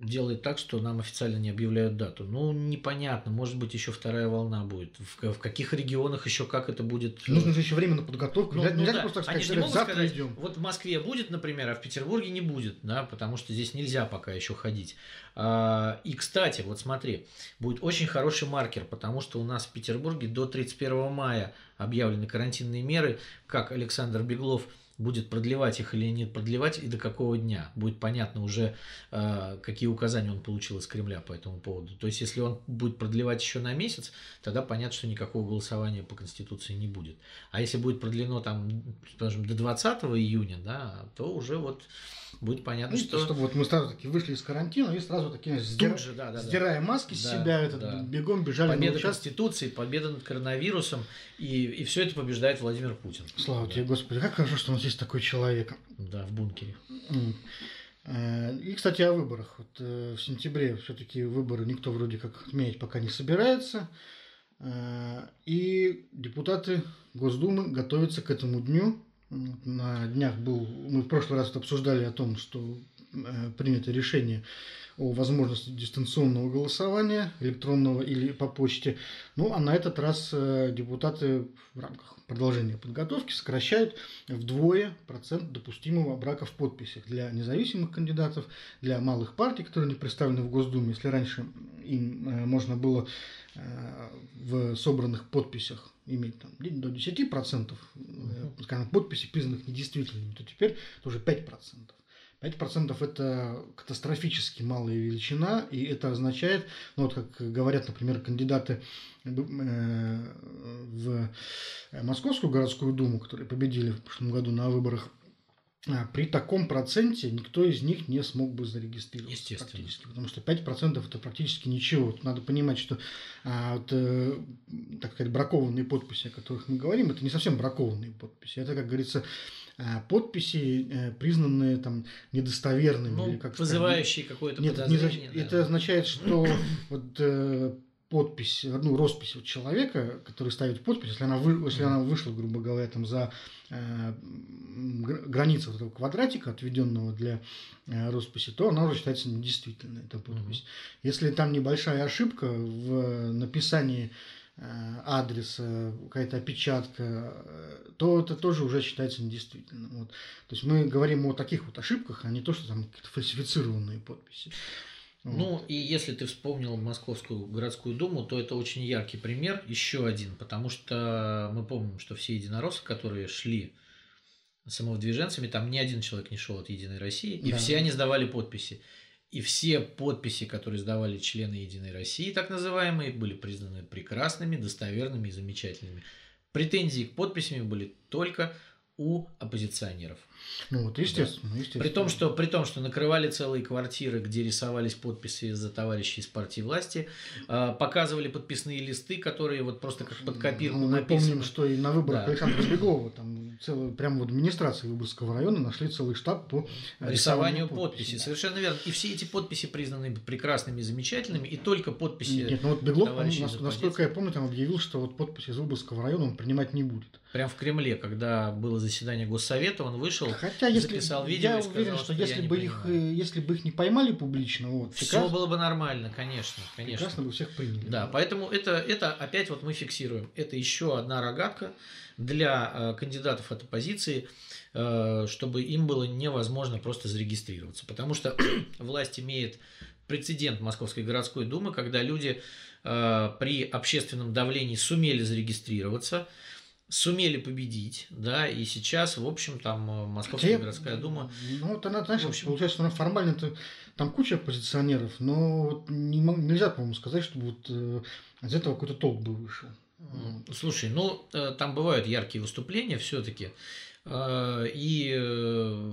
делает так, что нам официально не объявляют дату. Ну, непонятно, может быть, еще вторая волна будет. В, в каких регионах еще как это будет? Э, Нужно же еще время на подготовку. Ну, нельзя, ну, просто так сказать, Они же завтра сказать, идем. Вот в Москве будет, например, а в Петербурге не будет, да, потому что здесь нельзя пока еще ходить. А, и, кстати, вот смотри, будет очень хороший маркер, потому что у нас в Петербурге до 31 мая объявлены карантинные меры, как Александр Беглов – будет продлевать их или нет продлевать и до какого дня. Будет понятно уже, э, какие указания он получил из Кремля по этому поводу. То есть, если он будет продлевать еще на месяц, тогда понятно, что никакого голосования по Конституции не будет. А если будет продлено там, скажем, до 20 июня, да, то уже вот будет понятно, ну, что... Чтобы вот мы сразу таки вышли из карантина и сразу таки сдира... же, да, да, сдирая да. маски с да, себя, этот, да. бегом бежали Победа на Конституции, победа над коронавирусом, и, и все это побеждает Владимир Путин. Слава да. тебе, Господи, как хорошо, что у нас есть такой человек. Да, в бункере. Э, и, кстати, о выборах. Вот э, в сентябре все-таки выборы никто вроде как отменять пока не собирается. Э, и депутаты Госдумы готовятся к этому дню на днях был, мы в прошлый раз обсуждали о том, что принято решение о возможности дистанционного голосования, электронного или по почте. Ну, а на этот раз э, депутаты в рамках продолжения подготовки сокращают вдвое процент допустимого брака в подписях для независимых кандидатов, для малых партий, которые не представлены в Госдуме. Если раньше им э, можно было в собранных подписях иметь там, до 10%, uh-huh. скажем, подписей, признанных недействительными, то теперь это уже 5%. 5% это катастрофически малая величина, и это означает, ну вот как говорят, например, кандидаты э, в Московскую городскую думу, которые победили в прошлом году на выборах а, при таком проценте никто из них не смог бы зарегистрироваться. Естественно. Практически, потому что 5% это практически ничего. Надо понимать, что а, вот, э, так сказать, бракованные подписи, о которых мы говорим, это не совсем бракованные подписи. Это, как говорится, подписи, э, признанные там недостоверными. Ну, или как вызывающие какое-то Нет, подозрение. Не, да. Это означает, что вот э, подпись, ну, роспись вот человека, который ставит подпись, если она, вы, если она вышла, грубо говоря, там за э, границу вот этого квадратика, отведенного для э, росписи, то она уже считается недействительной, эта подпись. Mm-hmm. Если там небольшая ошибка в написании э, адреса, какая-то опечатка, э, то это тоже уже считается недействительным. Вот. То есть мы говорим о таких вот ошибках, а не то, что там какие-то фальсифицированные подписи. Ну, и если ты вспомнил Московскую городскую думу, то это очень яркий пример, еще один, потому что мы помним, что все единороссы, которые шли самовдвиженцами, там ни один человек не шел от Единой России, и да. все они сдавали подписи. И все подписи, которые сдавали члены Единой России, так называемые, были признаны прекрасными, достоверными и замечательными. Претензии к подписям были только у оппозиционеров. Ну вот, естественно, да. естественно. При том, что, при том, что накрывали целые квартиры, где рисовались подписи за товарищей из партии власти, э, показывали подписные листы, которые вот просто как под копирку ну, мы написаны. помним, что и на выборах да. Александра Беглова, там целый, прямо в администрации Выборгского района нашли целый штаб по рисованию подписей. Да. Совершенно верно. И все эти подписи признаны прекрасными, замечательными, и только подписи Нет, ну вот Беглов, он, насколько я помню, там объявил, что вот подписи из Выборгского района он принимать не будет. Прям в Кремле, когда было заседание Госсовета, он вышел, Хотя, если, записал видео я и сказал, уверен, что, что если бы их, э, если бы их не поймали публично, вот, все прекрасно, было бы нормально, конечно, конечно. Прекрасно бы всех приняли. Да, да, поэтому это, это опять вот мы фиксируем. Это еще одна рогатка для э, кандидатов от оппозиции, э, чтобы им было невозможно просто зарегистрироваться, потому что [CLEARS THROAT] власть имеет прецедент Московской городской думы, когда люди э, при общественном давлении сумели зарегистрироваться, сумели победить, да, и сейчас, в общем, там э, Московская Хотя, городская дума... Ну, вот она, знаешь, в общем, получается, она формально -то, там куча оппозиционеров, но вот не, нельзя, по-моему, сказать, что вот э, из этого какой-то толк бы вышел. Слушай, ну, э, там бывают яркие выступления все-таки, э, и э,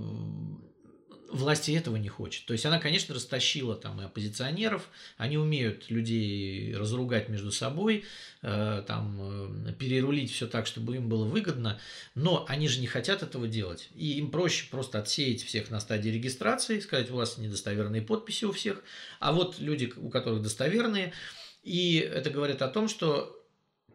власти этого не хочет. То есть она, конечно, растащила там и оппозиционеров, они умеют людей разругать между собой, э, там э, перерулить все так, чтобы им было выгодно, но они же не хотят этого делать. И им проще просто отсеять всех на стадии регистрации, сказать, у вас недостоверные подписи у всех, а вот люди, у которых достоверные, И это говорит о том, что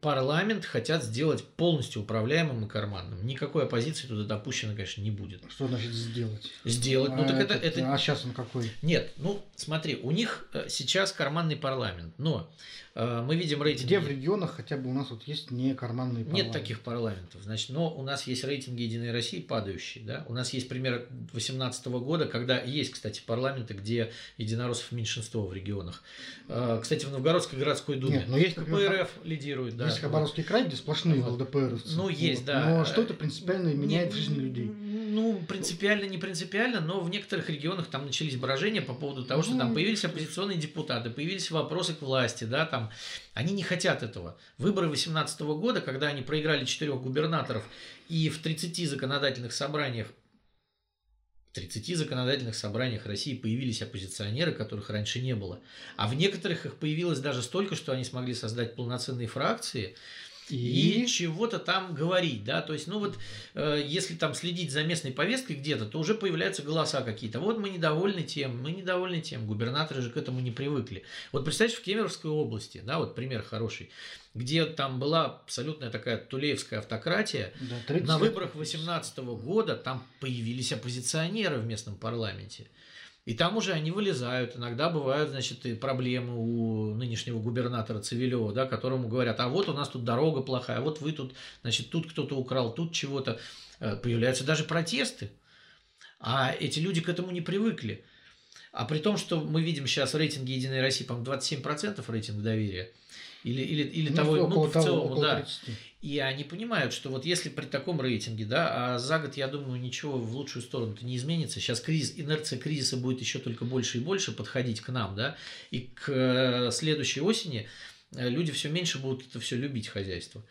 парламент хотят сделать полностью управляемым и карманным. Никакой оппозиции туда допущено, конечно, не будет. Что значит сделать? Сделать. А, ну так это, этот, это... а сейчас он какой? Нет, ну смотри, у них э, сейчас карманный парламент, но э, мы видим рейтинги. Где в регионах хотя бы у нас вот есть не карманные парламенты? Нет таких парламентов, значит, но у нас есть рейтинги Единой России падающие, да. У нас есть пример 2018 года, когда есть, кстати, парламенты, где единороссов меньшинство в регионах. Э, кстати, в Новгородской городской думе Нет, но есть, КПРФ лидирует, да. Есть Хабаровский край, где сплошные Вот. ЛДПРовцы. Ну, есть, Вот. да. Но что это принципиально меняет в жизни людей? Ну, принципиально, не принципиально, но в некоторых регионах там начались брожения по поводу того, что там Ну. появились оппозиционные депутаты, появились вопросы к власти, да, там. Они не хотят этого. Выборы 2018 года, когда они проиграли четырех губернаторов и в 30 законодательных собраниях 30 законодательных собраниях России появились оппозиционеры, которых раньше не было. А в некоторых их появилось даже столько, что они смогли создать полноценные фракции, и, И, чего-то там говорить, да, то есть, ну вот, э, если там следить за местной повесткой где-то, то уже появляются голоса какие-то. Вот мы недовольны тем, мы недовольны тем. Губернаторы же к этому не привыкли. Вот представьте, в Кемеровской области, да, вот пример хороший, где там была абсолютная такая тулеевская автократия, да, 30 на выборах 2018 года там появились оппозиционеры в местном парламенте. И там уже они вылезают. Иногда бывают, значит, и проблемы у нынешнего губернатора Цивилева, да, которому говорят, а вот у нас тут дорога плохая, вот вы тут, значит, тут кто-то украл, тут чего-то. Э, Появляются даже протесты. А эти люди к этому не привыкли. А при том, что мы видим сейчас в рейтинге Единой России, по-моему, 27% рейтинг доверия. Или, или, или Ну, того, ну, в того, целом, да. 30. И они понимают, что вот если при таком рейтинге, да, а за год, я думаю, ничего в лучшую сторону-то не изменится. Сейчас кризис, инерция кризиса будет еще только больше и больше подходить к нам, да, и к э, следующей осени э, люди все меньше будут это все любить хозяйство.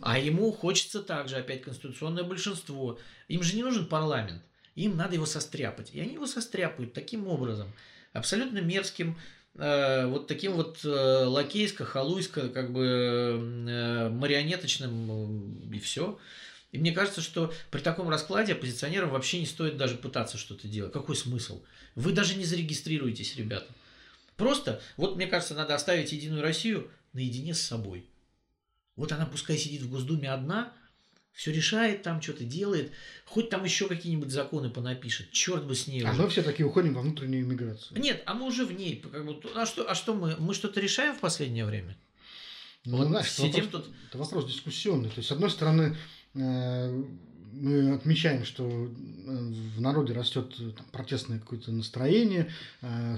А ему хочется также опять конституционное большинство. Им же не нужен парламент. Им надо его состряпать. И они его состряпают таким образом, абсолютно мерзким, вот таким вот э, лакейско, халуйско, как бы э, марионеточным, э, и все. И мне кажется, что при таком раскладе оппозиционерам вообще не стоит даже пытаться что-то делать. Какой смысл? Вы даже не зарегистрируетесь, ребята. Просто, вот мне кажется, надо оставить Единую Россию наедине с собой. Вот она пускай сидит в Госдуме одна, все решает там, что-то делает, хоть там еще какие-нибудь законы понапишет, черт бы с ней А уже. мы все таки уходим во внутреннюю миграцию. Нет, а мы уже в ней. Как бы, а что, а что мы? Мы что-то решаем в последнее время? Ну, Вот знаешь, это сидим вопрос, тут- это вопрос дискуссионный. То есть, с одной стороны, э, мы отмечаем, что э, в народе растет э, там, протестное какое-то настроение,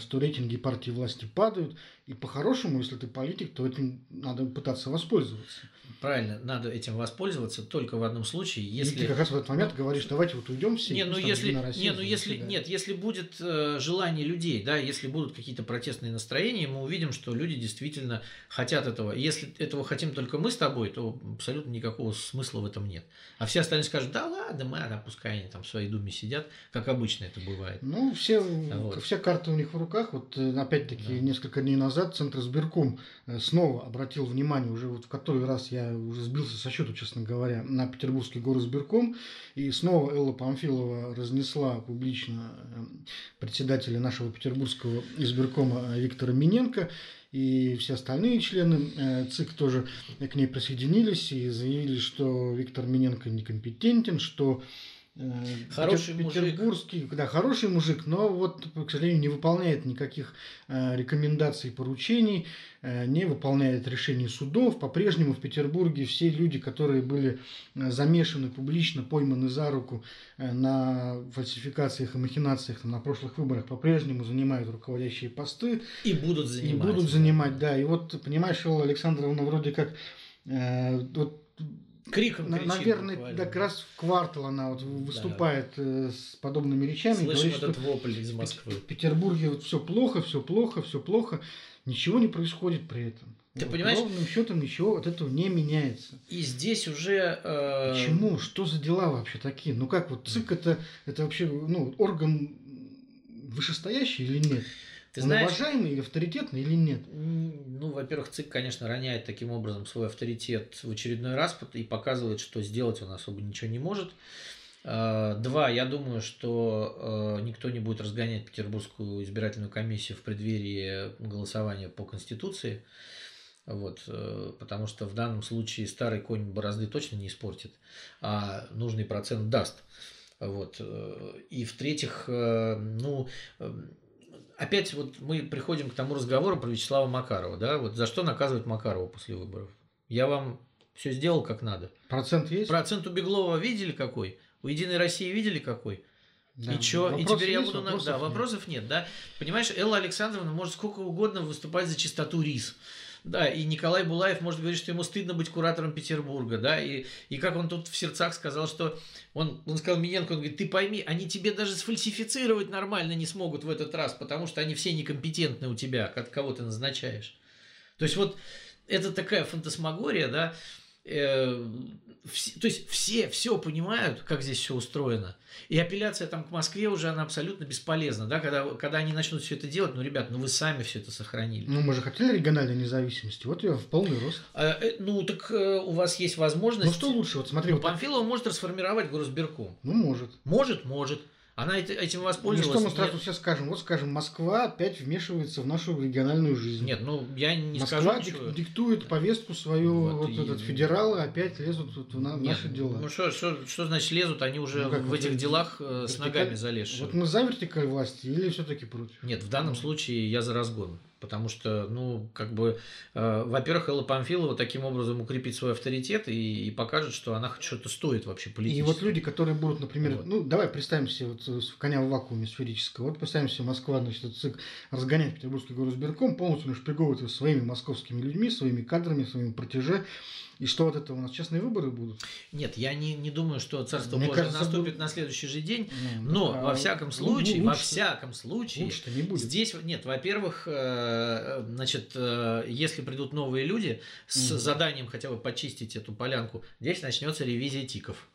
что рейтинги партии власти падают, и по-хорошему, если ты политик, то этим надо пытаться воспользоваться. Правильно, надо этим воспользоваться только в одном случае, И если... ты как раз в этот момент говоришь, давайте вот уйдем все. Не, ну если, Единая Россия не, ну если, себя. нет, если будет э, желание людей, да, если будут какие-то протестные настроения, мы увидим, что люди действительно хотят этого. Если этого хотим только мы с тобой, то абсолютно никакого смысла в этом нет. А все остальные скажут, да ладно, мы, да, пускай они там в своей думе сидят, как обычно это бывает. Ну, все, Вот. все карты у них в руках. Вот э, опять-таки Да. несколько дней назад Центр сберком э, снова обратил внимание, уже вот в который раз я уже сбился со счету, честно говоря, на Петербургский горосберком. И снова Элла Памфилова разнесла публично э, председателя нашего петербургского избиркома Виктора Миненко. И все остальные члены э, ЦИК тоже к ней присоединились и заявили, что Виктор Миненко некомпетентен, что э, Хороший Петер- мужик. Петербургский, да, хороший мужик, но вот, к сожалению, не выполняет никаких э, рекомендаций и поручений, э, не выполняет решений судов. По-прежнему в Петербурге все люди, которые были э, замешаны публично, пойманы за руку э, на фальсификациях и махинациях там, на прошлых выборах, по-прежнему занимают руководящие посты. И будут И занимать. будут занимать, да. И вот, понимаешь, Алла Александровна вроде как э, вот Криком на- кричит наверное, буквально. да, как раз в квартал она вот выступает э, с подобными речами. Слышим говорит, этот вопль из Москвы. В Петербурге вот все плохо, все плохо, все плохо. Ничего не происходит при этом. Ты Вот понимаешь? Ровным счетом ничего от этого не меняется. И здесь уже... э, Почему? Что за дела вообще такие? Ну как вот ЦИК это, это вообще ну, орган вышестоящий или нет? Ты Он знаешь, уважаемый или авторитетный или нет? Ну, во-первых, ЦИК, конечно, роняет таким образом свой авторитет в очередной раз и показывает, что сделать он особо ничего не может. Э, Два, я думаю, что э, никто не будет разгонять Петербургскую избирательную комиссию в преддверии голосования по Конституции. Вот, э, потому что в данном случае старый конь борозды точно не испортит, а нужный процент даст. Вот. э, И в-третьих, ну, опять вот мы приходим к тому разговору про Вячеслава Макарова, да, вот за что наказывать Макарова после выборов? Я вам все сделал как надо. Процент есть? Процент у Беглова видели какой? У Единой России видели какой? Да. И что? И теперь я буду... на- вопросов Да, нет. вопросов нет, да. Понимаешь, Элла Александровна может сколько угодно выступать за чистоту рис. Да, и Николай Булаев может говорить, что ему стыдно быть куратором Петербурга, да, и, и как он тут в сердцах сказал, что он, он сказал Миненко, он говорит, ты пойми, они тебе даже сфальсифицировать нормально не смогут в этот раз, потому что они все некомпетентны у тебя, как кого ты назначаешь. То есть вот это такая фантасмагория, да, э, то есть все все понимают, как здесь все устроено. И апелляция там к Москве уже она абсолютно бесполезна, да, когда, когда они начнут все это делать, ну, ребят, ну вы сами все это сохранили. Ну, мы же хотели региональной независимости. Вот ее в полный рост. А, э, ну, так э, у вас есть возможность... Ну, что лучше? Вот смотри, Ну, вот, Памфилова может расформировать горосберком. ну, может. Может, может. Она эти- этим Ну, воспользовалась. что мы сразу все скажем? Вот, скажем, Москва опять вмешивается в нашу региональную жизнь. Нет, ну, я не Москва скажу ничего. диктует повестку свою, Вот вот, и- этот федералы опять лезут вот в на- Нет, наши дела. Ну, что, что, что значит лезут? Они уже Ну, как, в вот этих делах э, с вертикаль- ногами залезшие. Вот мы за вертикаль власти или все-таки против? Нет, в данном случае я за разгон. Потому что, ну, как бы, э, во-первых, Элла Памфилова таким образом укрепит свой авторитет и, и покажет, что она хоть что-то стоит вообще политически. И вот люди, которые будут, например, Вот. ну давай представим себе вот э, коня в вакууме сферического. Вот представим себе Москва, значит, этот ЦИК разгоняет Петербургский горосберком, полностью нашпиговывает его своими московскими людьми, своими кадрами, своими протеже. И что от этого у нас частные выборы будут? Нет, я не, не думаю, что царство Мне Божие кажется, наступит будет- на следующий же день. Ну, Но, так, во а, всяком ну, случае, ну, во лучше- всяком случае, Лучше-то не будет. Здесь, нет, во-первых, э, значит, э, если придут новые люди с Мгм. заданием хотя бы почистить эту полянку, здесь начнется ревизия тиков.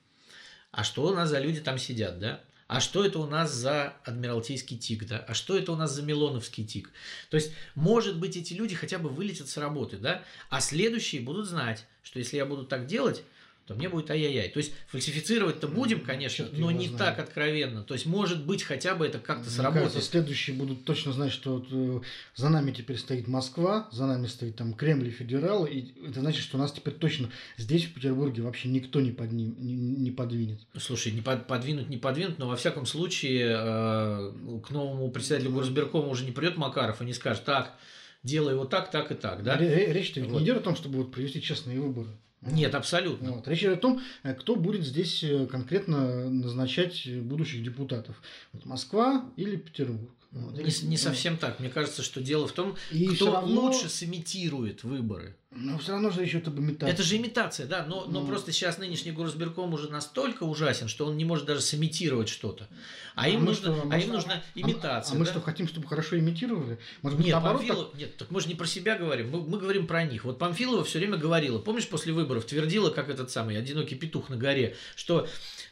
А что у нас за люди там сидят, да? А что это у нас за адмиралтейский тик, да? А что это у нас за милоновский тик? То есть, может быть, эти люди хотя бы вылетят с работы, да? А следующие будут знать, что если я буду так делать, то мне будет ай-яй-яй. То есть фальсифицировать-то будем, конечно, чёрт но не знает. так откровенно. То есть, может быть, хотя бы это как-то сработает. кажется, следующие будут точно знать, что вот, э, за нами теперь стоит Москва, за нами стоит там Кремль и федералы, и это значит, что нас теперь точно здесь, в Петербурге, вообще никто не, подним, не, не подвинет. Слушай, не под- подвинуть, не подвинуть, но во всяком случае э, к новому председателю горосберкома уже не придет Макаров и не скажет, так, делай вот так, так и так, да? Ре- ре- Речь-то Вот. не идет о том, чтобы вот провести честные выборы. Нет, абсолютно. Вот. Речь идет о том, э, кто будет здесь э, конкретно назначать будущих депутатов. Вот Москва или Петербург. Вот. Не, не совсем так. Мне кажется, что дело в том, И кто равно- лучше сымитирует выборы. Но все равно же речь идет об имитации. Это же имитация, да, но, но Ну. просто сейчас нынешний горосберком уже настолько ужасен, что он не может даже сымитировать что-то. А, А им, мы нужно, что, а мы им нужна А- имитация. А, мы да? что, хотим, чтобы хорошо имитировали? Может быть, Нет, наоборот, так- Памфилов, нет, так мы же не про себя говорим, мы, мы говорим про них. Вот Памфилова все время говорила, помнишь, после выборов твердила, как этот самый одинокий петух на горе, что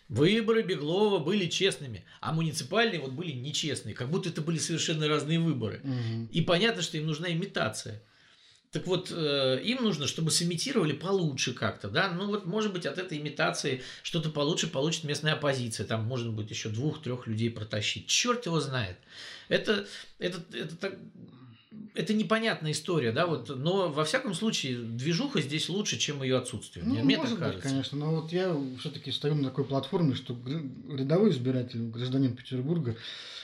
выборы Беглова были честными, а муниципальные вот были нечестные, как будто это были совершенно разные выборы. Мгм. И понятно, что им нужна имитация. Так вот, э, им нужно, чтобы сымитировали получше как-то, да, ну вот, может быть, от этой имитации что-то получше получит местная оппозиция, там, может быть, еще двух-трех людей протащить, черт его знает. Это, это, это, так- это непонятная история, да, вот, но во всяком случае движуха здесь лучше, чем ее отсутствие. Ну, мне, может так быть, кажется. конечно, но вот я все-таки стою на такой платформе, что рядовой избиратель, гражданин Петербурга,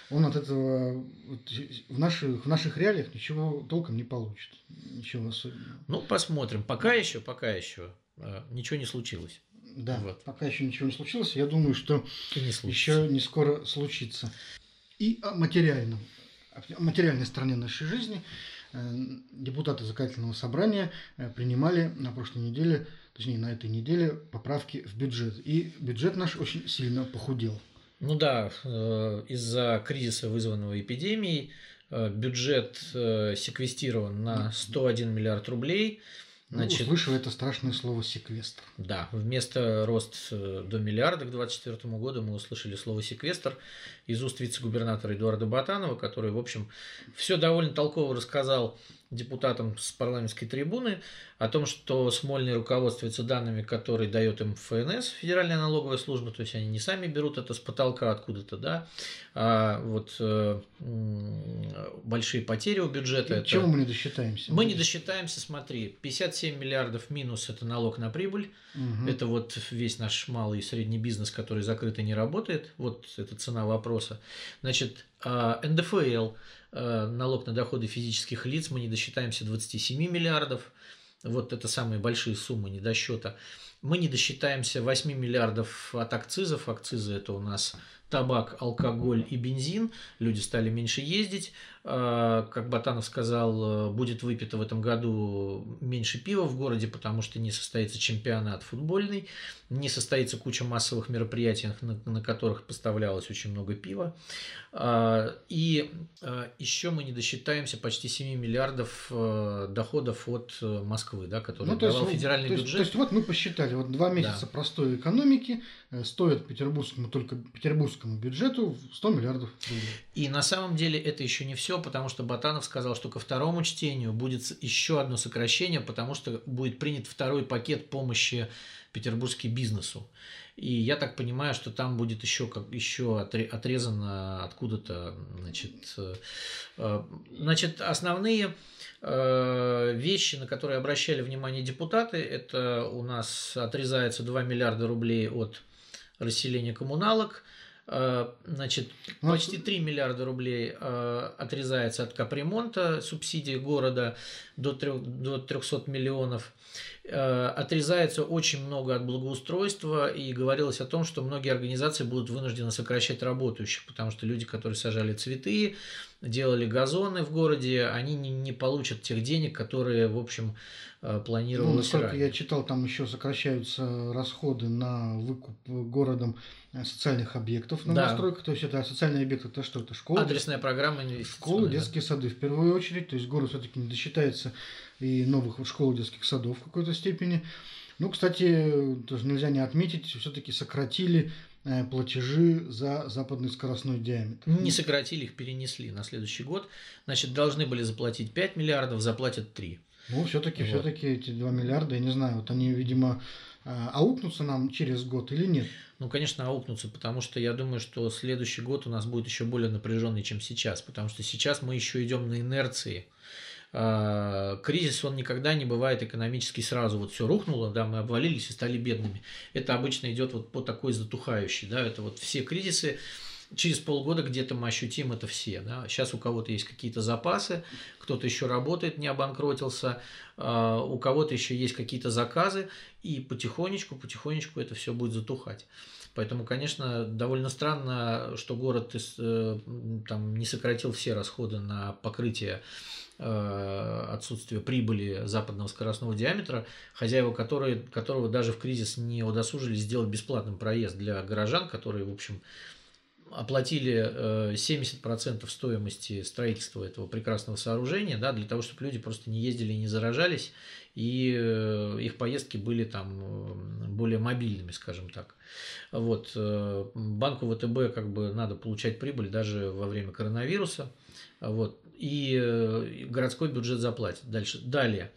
он от этого вот, в, наших, в наших реалиях ничего толком не получит. Ничего особенного. Ну, посмотрим. Пока еще, пока еще э, ничего не случилось. Да, Вот. пока еще ничего не случилось. Я думаю, что И не случится. еще не скоро случится. И о материальном, материальной стороне нашей жизни э, депутаты законодательного собрания э, принимали на прошлой неделе, точнее на этой неделе, поправки в бюджет. И бюджет наш очень сильно похудел. Ну да, э, из-за кризиса, вызванного эпидемией, бюджет секвестирован на 101 миллиард рублей. Ну, Значит, услышал это страшное слово секвестр. да, вместо рост э, до миллиарда к 2024 году мы услышали слово секвестр из уст вице-губернатора Эдуарда Батанова, который, в общем, все довольно толково рассказал депутатам с парламентской трибуны о том, что Смольный руководствуется данными, которые дает им ФНС, Федеральная налоговая служба, то есть они не сами берут это с потолка откуда-то, да, а вот э, большие потери у бюджета. И Чего мы не досчитаемся? Мы не досчитаемся, смотри, 57 миллиардов минус – это налог на прибыль, угу. это вот весь наш малый и средний бизнес, который закрыт и не работает, вот это цена вопроса. Значит, а, НДФЛ – Э, налог на доходы физических лиц мы не досчитаемся 27 миллиардов. Вот это самые большие суммы недосчета. Мы не досчитаемся 8 миллиардов от акцизов. Акцизы это у нас табак, алкоголь и бензин. Люди стали меньше ездить. А, как Батанов сказал, э, будет выпито в этом году меньше пива в городе, потому что не состоится чемпионат футбольный, не состоится куча массовых мероприятий, на, на которых поставлялось очень много пива. А, и а, еще мы не досчитаемся почти 7 миллиардов э, доходов от э, Москвы, да, который ну, давал есть, федеральный то есть, бюджет. То есть вот мы посчитали, вот два месяца да. простой экономики стоят петербургскому, только петербургскому бюджету 100 миллиардов рублей. И на самом деле это еще не все все, потому что Батанов сказал, что ко второму чтению будет еще одно сокращение, потому что будет принят второй пакет помощи петербургский бизнесу. И я так понимаю, что там будет еще, как, еще отрезано откуда-то, значит, э, э, значит, основные э, вещи, на которые обращали внимание депутаты, это у нас отрезается 2 миллиарда рублей от расселения коммуналок, значит, ну, почти 3 миллиарда рублей э, отрезается от капремонта, субсидии города до 3, до 300 миллионов. Э, отрезается очень много от благоустройства, и говорилось о том, что многие организации будут вынуждены сокращать работающих, потому что люди, которые сажали цветы, делали газоны в городе, они не, не получат тех денег, которые, в общем, планировалось ну, насколько ранее. я читал, там еще сокращаются расходы на выкуп городом Э, социальных объектов на да. новостройках. То есть это социальные объекты, это что? Это школа. Адресная программа Школы, детские сады в первую очередь. То есть город все-таки не досчитается и новых школ, детских садов в какой-то степени. Ну, кстати, тоже нельзя не отметить, все-таки сократили э, платежи за западный скоростной диаметр. Не сократили, их перенесли на следующий год. Значит, должны были заплатить 5 миллиардов, заплатят 3. Ну, все-таки, вот. все-таки эти 2 миллиарда, я не знаю, вот они, видимо, э, аукнутся нам через год или нет? Ну, конечно, аукнутся, потому что я думаю, что следующий год у нас будет еще более напряженный, чем сейчас, потому что сейчас мы еще идем на инерции. А, кризис, он никогда не бывает экономически сразу. Вот все рухнуло, да, мы обвалились и стали бедными. Это обычно идет вот по такой затухающей, да, это вот все кризисы, через полгода где-то мы ощутим это все. Да? Сейчас у кого-то есть какие-то запасы, кто-то еще работает, не обанкротился, а, у кого-то еще есть какие-то заказы, и потихонечку, потихонечку это все будет затухать. Поэтому, конечно, довольно странно, что город э, там, не сократил все расходы на покрытие э, отсутствия прибыли западного скоростного диаметра, хозяева которые, которого даже в кризис не удосужились сделать бесплатным проезд для горожан, которые, в общем, оплатили 70% э, стоимости строительства этого прекрасного сооружения, да, для того, чтобы люди просто не ездили и не заражались, и э, их поездки были там э, более мобильными, скажем так. Вот. Банку ВТБ как бы надо получать прибыль даже во время коронавируса. Вот. И городской бюджет заплатит. Дальше. Далее.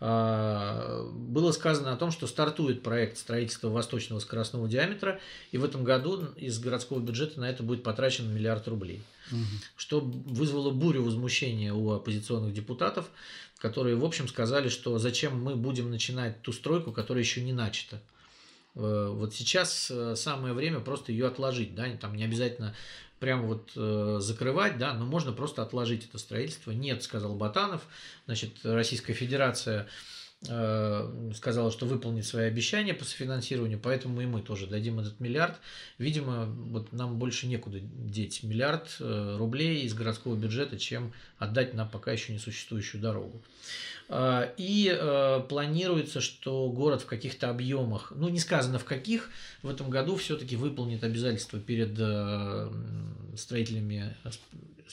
А, было сказано о том, что стартует проект строительства восточного скоростного диаметра, и в этом году из городского бюджета на это будет потрачен миллиард рублей. Угу. Что вызвало бурю возмущения у оппозиционных депутатов, которые, в общем, сказали, что зачем мы будем начинать ту стройку, которая еще не начата. Э, вот сейчас э, самое время просто ее отложить, да, там не обязательно прямо вот э, закрывать, да, но можно просто отложить это строительство. Нет, сказал Батанов, значит, Российская Федерация э, сказала, что выполнит свои обещания по софинансированию, поэтому и мы тоже дадим этот миллиард. Видимо, вот нам больше некуда деть миллиард э, рублей из городского бюджета, чем отдать на пока еще не существующую дорогу. Э, и э, планируется, что город в каких-то объемах, ну не сказано в каких, в этом году все-таки выполнит обязательства перед э, строителями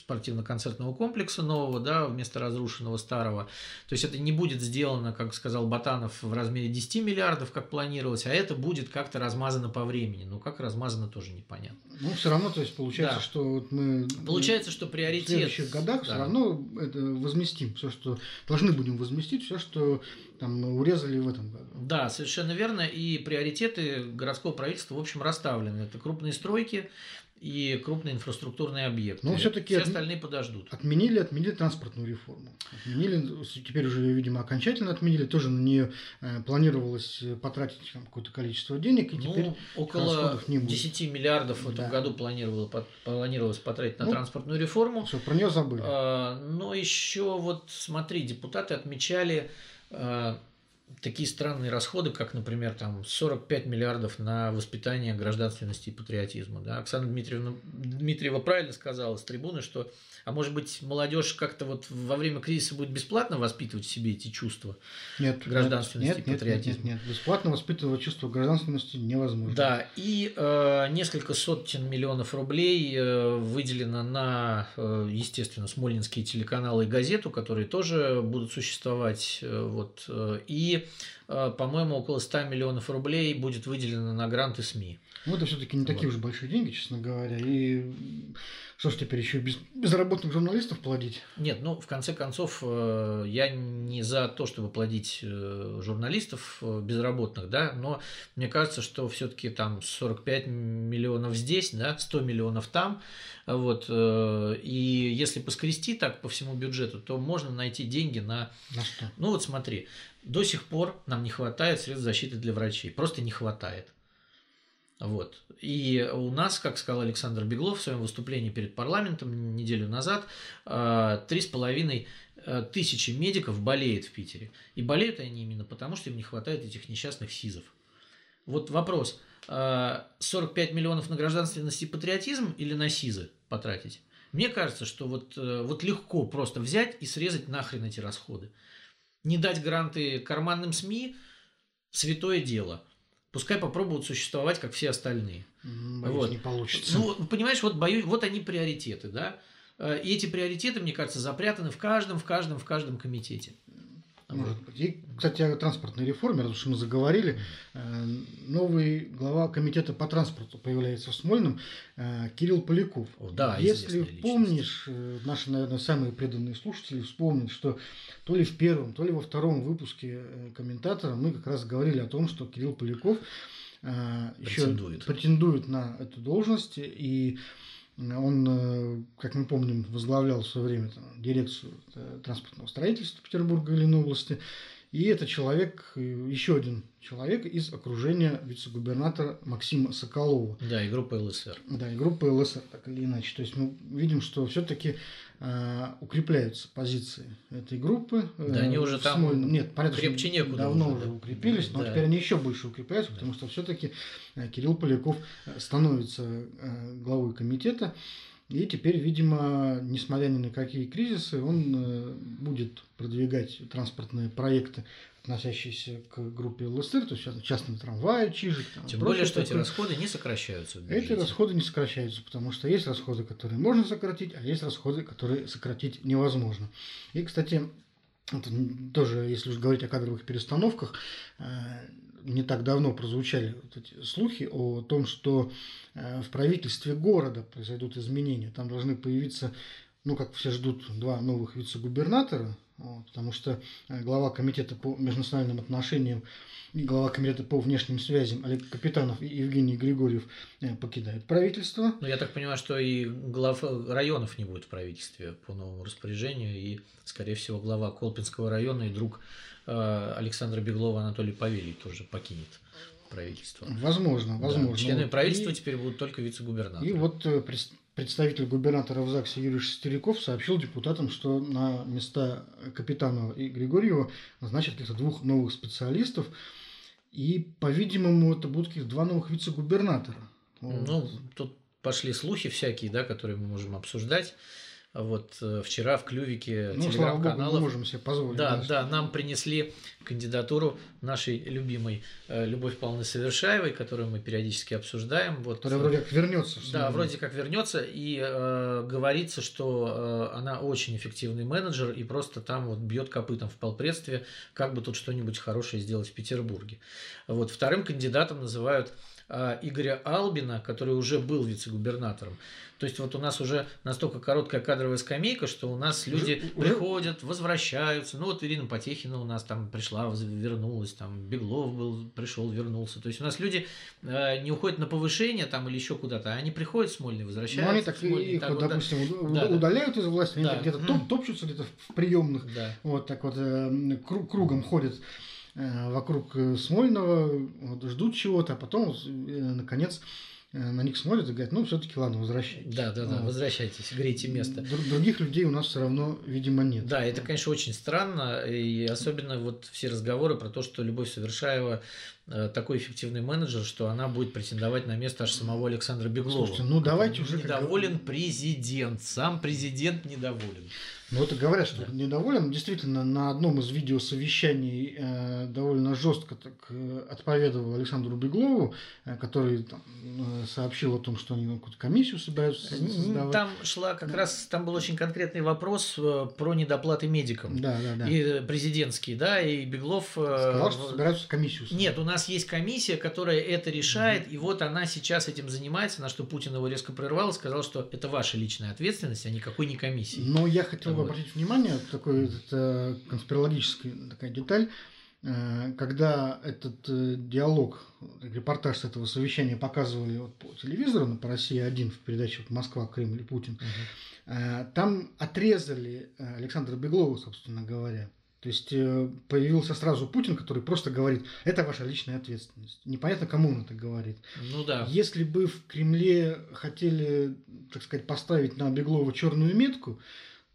спортивно-концертного комплекса нового, да, вместо разрушенного старого. То есть это не будет сделано, как сказал Батанов, в размере 10 миллиардов, как планировалось, а это будет как-то размазано по времени. Ну, как размазано, тоже непонятно. Ну, все равно, то есть получается, да. что вот мы... Получается, что приоритет... В следующих годах да. все равно это возместим. Все, что должны будем возместить, все, что там урезали в этом году. Да, совершенно верно. И приоритеты городского правительства, в общем, расставлены. Это крупные стройки, и крупные инфраструктурные объекты. Но все-таки все остальные подождут. Отменили, отменили транспортную реформу. Отменили, теперь уже, видимо, окончательно отменили. Тоже на нее э, планировалось потратить какое-то количество денег, и ну, теперь около не будет. 10 миллиардов в этом да. году планировалось, планировалось потратить на ну, транспортную реформу. Все, про нее забыли. А, но еще вот смотри, депутаты отмечали а, такие странные расходы, как, например, там 45 миллиардов на воспитание гражданственности и патриотизма. Да? Оксана Дмитриевна Дмитриева правильно сказала с трибуны, что а может быть, молодежь как-то вот во время кризиса будет бесплатно воспитывать в себе эти чувства нет, гражданственности нет, и патриотизма? Нет, нет, нет, бесплатно воспитывать чувство гражданственности невозможно. Да, и э, несколько сотен миллионов рублей э, выделено на, э, естественно, смольнинские телеканалы и газету, которые тоже будут существовать. Э, вот, э, и, по-моему, около 100 миллионов рублей будет выделено на гранты СМИ. Ну, это все-таки не такие вот. уж большие деньги, честно говоря. И что ж теперь еще без безработных журналистов плодить? Нет, ну, в конце концов, э, я не за то, чтобы плодить э, журналистов э, безработных, да, но мне кажется, что все-таки там 45 миллионов здесь, да, 100 миллионов там, вот, и если поскрести так по всему бюджету, то можно найти деньги на... На что? Ну, вот смотри, до сих пор нам не хватает средств защиты для врачей, просто не хватает. Вот. И у нас, как сказал Александр Беглов в своем выступлении перед парламентом неделю назад, э, три с половиной э, тысячи медиков болеет в Питере. И болеют они именно потому, что им не хватает этих несчастных СИЗов. Вот вопрос. 45 э, миллионов на гражданственность и патриотизм или на СИЗы потратить? Мне кажется, что вот, вот легко просто взять и срезать нахрен эти расходы. Не дать гранты карманным СМИ – святое дело – Пускай попробуют существовать, как все остальные. Боюсь, вот. не получится. Ну, понимаешь, вот боюсь, вот они приоритеты, да. Э, и эти приоритеты, мне кажется, запрятаны в каждом, в каждом, в каждом комитете. Может быть. И, кстати, о транспортной реформе, раз уж мы заговорили, э, новый глава комитета по транспорту появляется в Смольном, э, Кирилл Поляков. О, да, Если помнишь, э, наши, наверное, самые преданные слушатели вспомнят, что то ли в первом, то ли во втором выпуске комментатора мы как раз говорили о том, что Кирилл Поляков претендует. еще претендует на эту должность и он, э, как мы помним, возглавлял в свое время там, дирекцию э, транспортного строительства Петербурга и Ленобласти. И это человек, э, еще один человек из окружения вице-губернатора Максима Соколова. Да, и группы ЛСР. Да, и группы ЛСР, так или иначе. То есть мы видим, что все-таки э, укрепляются позиции этой группы. Да, э, они уже там Смоль... Нет, понятно, крепче некуда. Давно уже, уже да. укрепились, но да. теперь они еще больше укрепляются, да. потому что все-таки Кирилл Поляков становится э, главой комитета. И теперь, видимо, несмотря ни на какие кризисы, он э, будет продвигать транспортные проекты, относящиеся к группе ЛСР, то есть частные трамваи, чижик. Там, Тем более, что такое. эти расходы не сокращаются. В эти расходы не сокращаются, потому что есть расходы, которые можно сократить, а есть расходы, которые сократить невозможно. И, кстати, тоже, если уж говорить о кадровых перестановках, э, не так давно прозвучали вот эти слухи о том, что э, в правительстве города произойдут изменения. Там должны появиться, ну, как все ждут, два новых вице-губернатора, вот, потому что э, глава комитета по межнациональным отношениям и глава комитета по внешним связям Олег Капитанов и Евгений Григорьев э, покидают правительство. Ну, я так понимаю, что и глав районов не будет в правительстве по новому распоряжению, и, скорее всего, глава Колпинского района и друг Александра Беглова Анатолий Павелий тоже покинет правительство. Возможно, возможно. Да, члены правительства и, теперь будут только вице-губернаторы. И вот э, представитель губернатора в ЗАГСе Юрий Шестеряков сообщил депутатам, что на места Капитанова и Григорьева назначат каких-то двух новых специалистов. И, по-видимому, это будут каких-то два новых вице-губернатора. Ну, тут пошли слухи всякие, да, которые мы можем обсуждать. Вот э, вчера в клювике ну, телеграм-каналов... мы можем себе позволить. Да, да, да, нам принесли кандидатуру нашей любимой э, Любовь Павловны Совершаевой, которую мы периодически обсуждаем. Вот, Которая вроде как вернется. Да, вроде как вернется. И э, говорится, что э, она очень эффективный менеджер и просто там вот бьет копытом в полпредстве, как бы тут что-нибудь хорошее сделать в Петербурге. Вот вторым кандидатом называют Игоря Албина, который уже был вице-губернатором. То есть вот у нас уже настолько короткая кадровая скамейка, что у нас люди уже, приходят, возвращаются. Ну вот Ирина Потехина у нас там пришла, вернулась, там Беглов был, пришел, вернулся. То есть у нас люди э, не уходят на повышение там или еще куда-то, а они приходят в Смольный, возвращаются. Ну, они так, Смольный, их, так вот, допустим, да, удаляют из власти, они да. где-то топ, топчутся где-то в приемных, да. вот так вот э, кругом ходят э, вокруг Смольного, вот, ждут чего-то, а потом, э, наконец, Э, на них смотрят и говорят, ну, все-таки ладно, возвращайтесь. Да, да, да, вот. возвращайтесь, грейте место. Других людей у нас все равно, видимо, нет. Да, это, конечно, очень странно, и особенно вот все разговоры про то, что Любовь Совершаева э, такой эффективный менеджер, что она будет претендовать на место аж самого Александра Беглова. Слушайте, ну давайте уже... Недоволен как... президент, сам президент недоволен. Ну, вот говорят, что да. недоволен. Действительно, на одном из видеосовещаний э, довольно жестко так э, отповедовал Александру Беглову, э, который там, э, сообщил о том, что они какую-то комиссию собираются создавать. Там шла как да. раз, там был очень конкретный вопрос э, про недоплаты медикам. Да, да, да. И э, президентский, да, и Беглов... Э, Сказал, что собираются комиссию создавать. Нет, у нас есть комиссия, которая это решает, mm-hmm. и вот она сейчас этим занимается, на что Путин его резко прервал и сказал, что это ваша личная ответственность, а никакой не комиссии. Но я хотел бы обратить внимание, такой это конспирологическая такая деталь, э, когда этот э, диалог, репортаж с этого совещания показывали вот по телевизору, на по России один в передаче Москва, Крым или Путин, угу. там отрезали Александра Беглова, собственно говоря. То есть появился сразу Путин, который просто говорит, это ваша личная ответственность. Непонятно, кому он это говорит. Ну да. Если бы в Кремле хотели, так сказать, поставить на Беглова черную метку,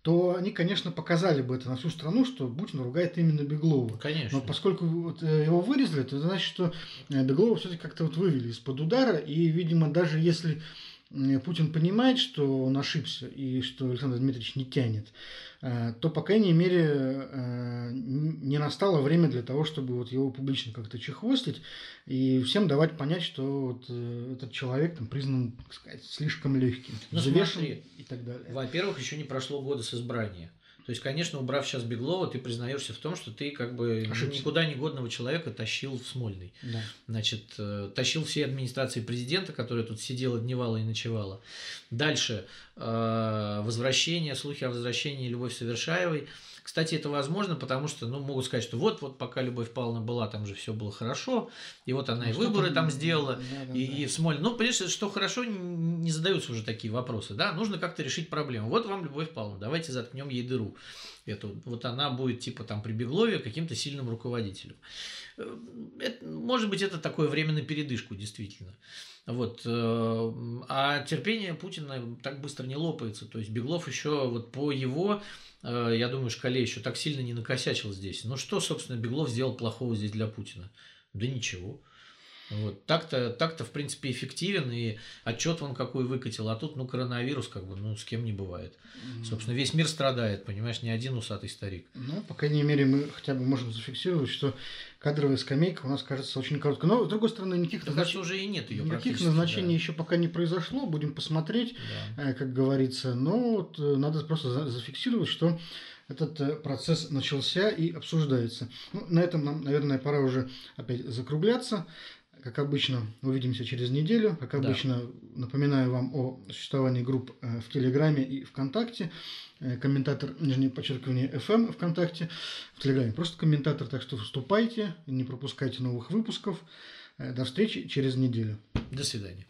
то они, конечно, показали бы это на всю страну, что Путин ругает именно Беглова. Конечно. Но поскольку вот э, его вырезали, то это значит, что э, Беглова все-таки как-то вот вывели из-под удара, и, видимо, даже если Путин понимает, что он ошибся и что Александр Дмитриевич не тянет, то, по крайней мере, э, не настало время для того, чтобы вот его публично как-то чехвостить и всем давать понять, что вот э, этот человек там признан, так сказать, слишком легким, ну, смотри, и так далее. Во-первых, еще не прошло года с избрания. То есть, конечно, убрав сейчас Беглова, ты признаешься в том, что ты как бы Ошибся. никуда негодного человека тащил в Смольный. Да. Значит, э, тащил все администрации президента, которая тут сидела, дневала и ночевала. Дальше. Э, возвращение, слухи о возвращении Любовь Совершаевой – кстати, это возможно, потому что, ну, могут сказать, что вот, вот пока Любовь Павловна была, там же все было хорошо, и вот она ну, и выборы там сделала, да, да, и, да. и в Смоле. Ну, понимаешь, что хорошо, не задаются уже такие вопросы, да, нужно как-то решить проблему. Вот вам Любовь Павловна, давайте заткнем ей дыру. Эту. Вот она будет, типа, там, при Беглове каким-то сильным руководителем. Э, это, может быть, это такое время на передышку, действительно. Вот. Э, а терпение Путина так быстро не лопается. То есть Беглов еще вот по его Э, я думаю, шкале еще так сильно не накосячил здесь. Ну что, собственно, Беглов сделал плохого здесь для Путина? Да ничего. Вот. Так-то, так-то, в принципе, эффективен, и отчет вон какой выкатил, а тут, ну, коронавирус, как бы, ну, с кем не бывает. Mm-hmm. Собственно, весь мир страдает, понимаешь, не один усатый старик. Ну, по крайней мере, мы хотя бы можем зафиксировать, что кадровая скамейка у нас кажется очень короткой. Но, с другой стороны, никаких, да, назнач... уже и нет ее никаких назначений да. еще пока не произошло, будем посмотреть, да. Э, как говорится. Но вот э, надо просто зафиксировать, что этот э, процесс начался и обсуждается. Ну, на этом нам, наверное, пора уже опять закругляться. Как обычно, увидимся через неделю. Как обычно, да. напоминаю вам о существовании групп э, в Телеграме и ВКонтакте. Э, комментатор, нижнее подчеркивание, FM ВКонтакте. В Телеграме просто комментатор, так что вступайте, не пропускайте новых выпусков. До встречи через неделю. До свидания.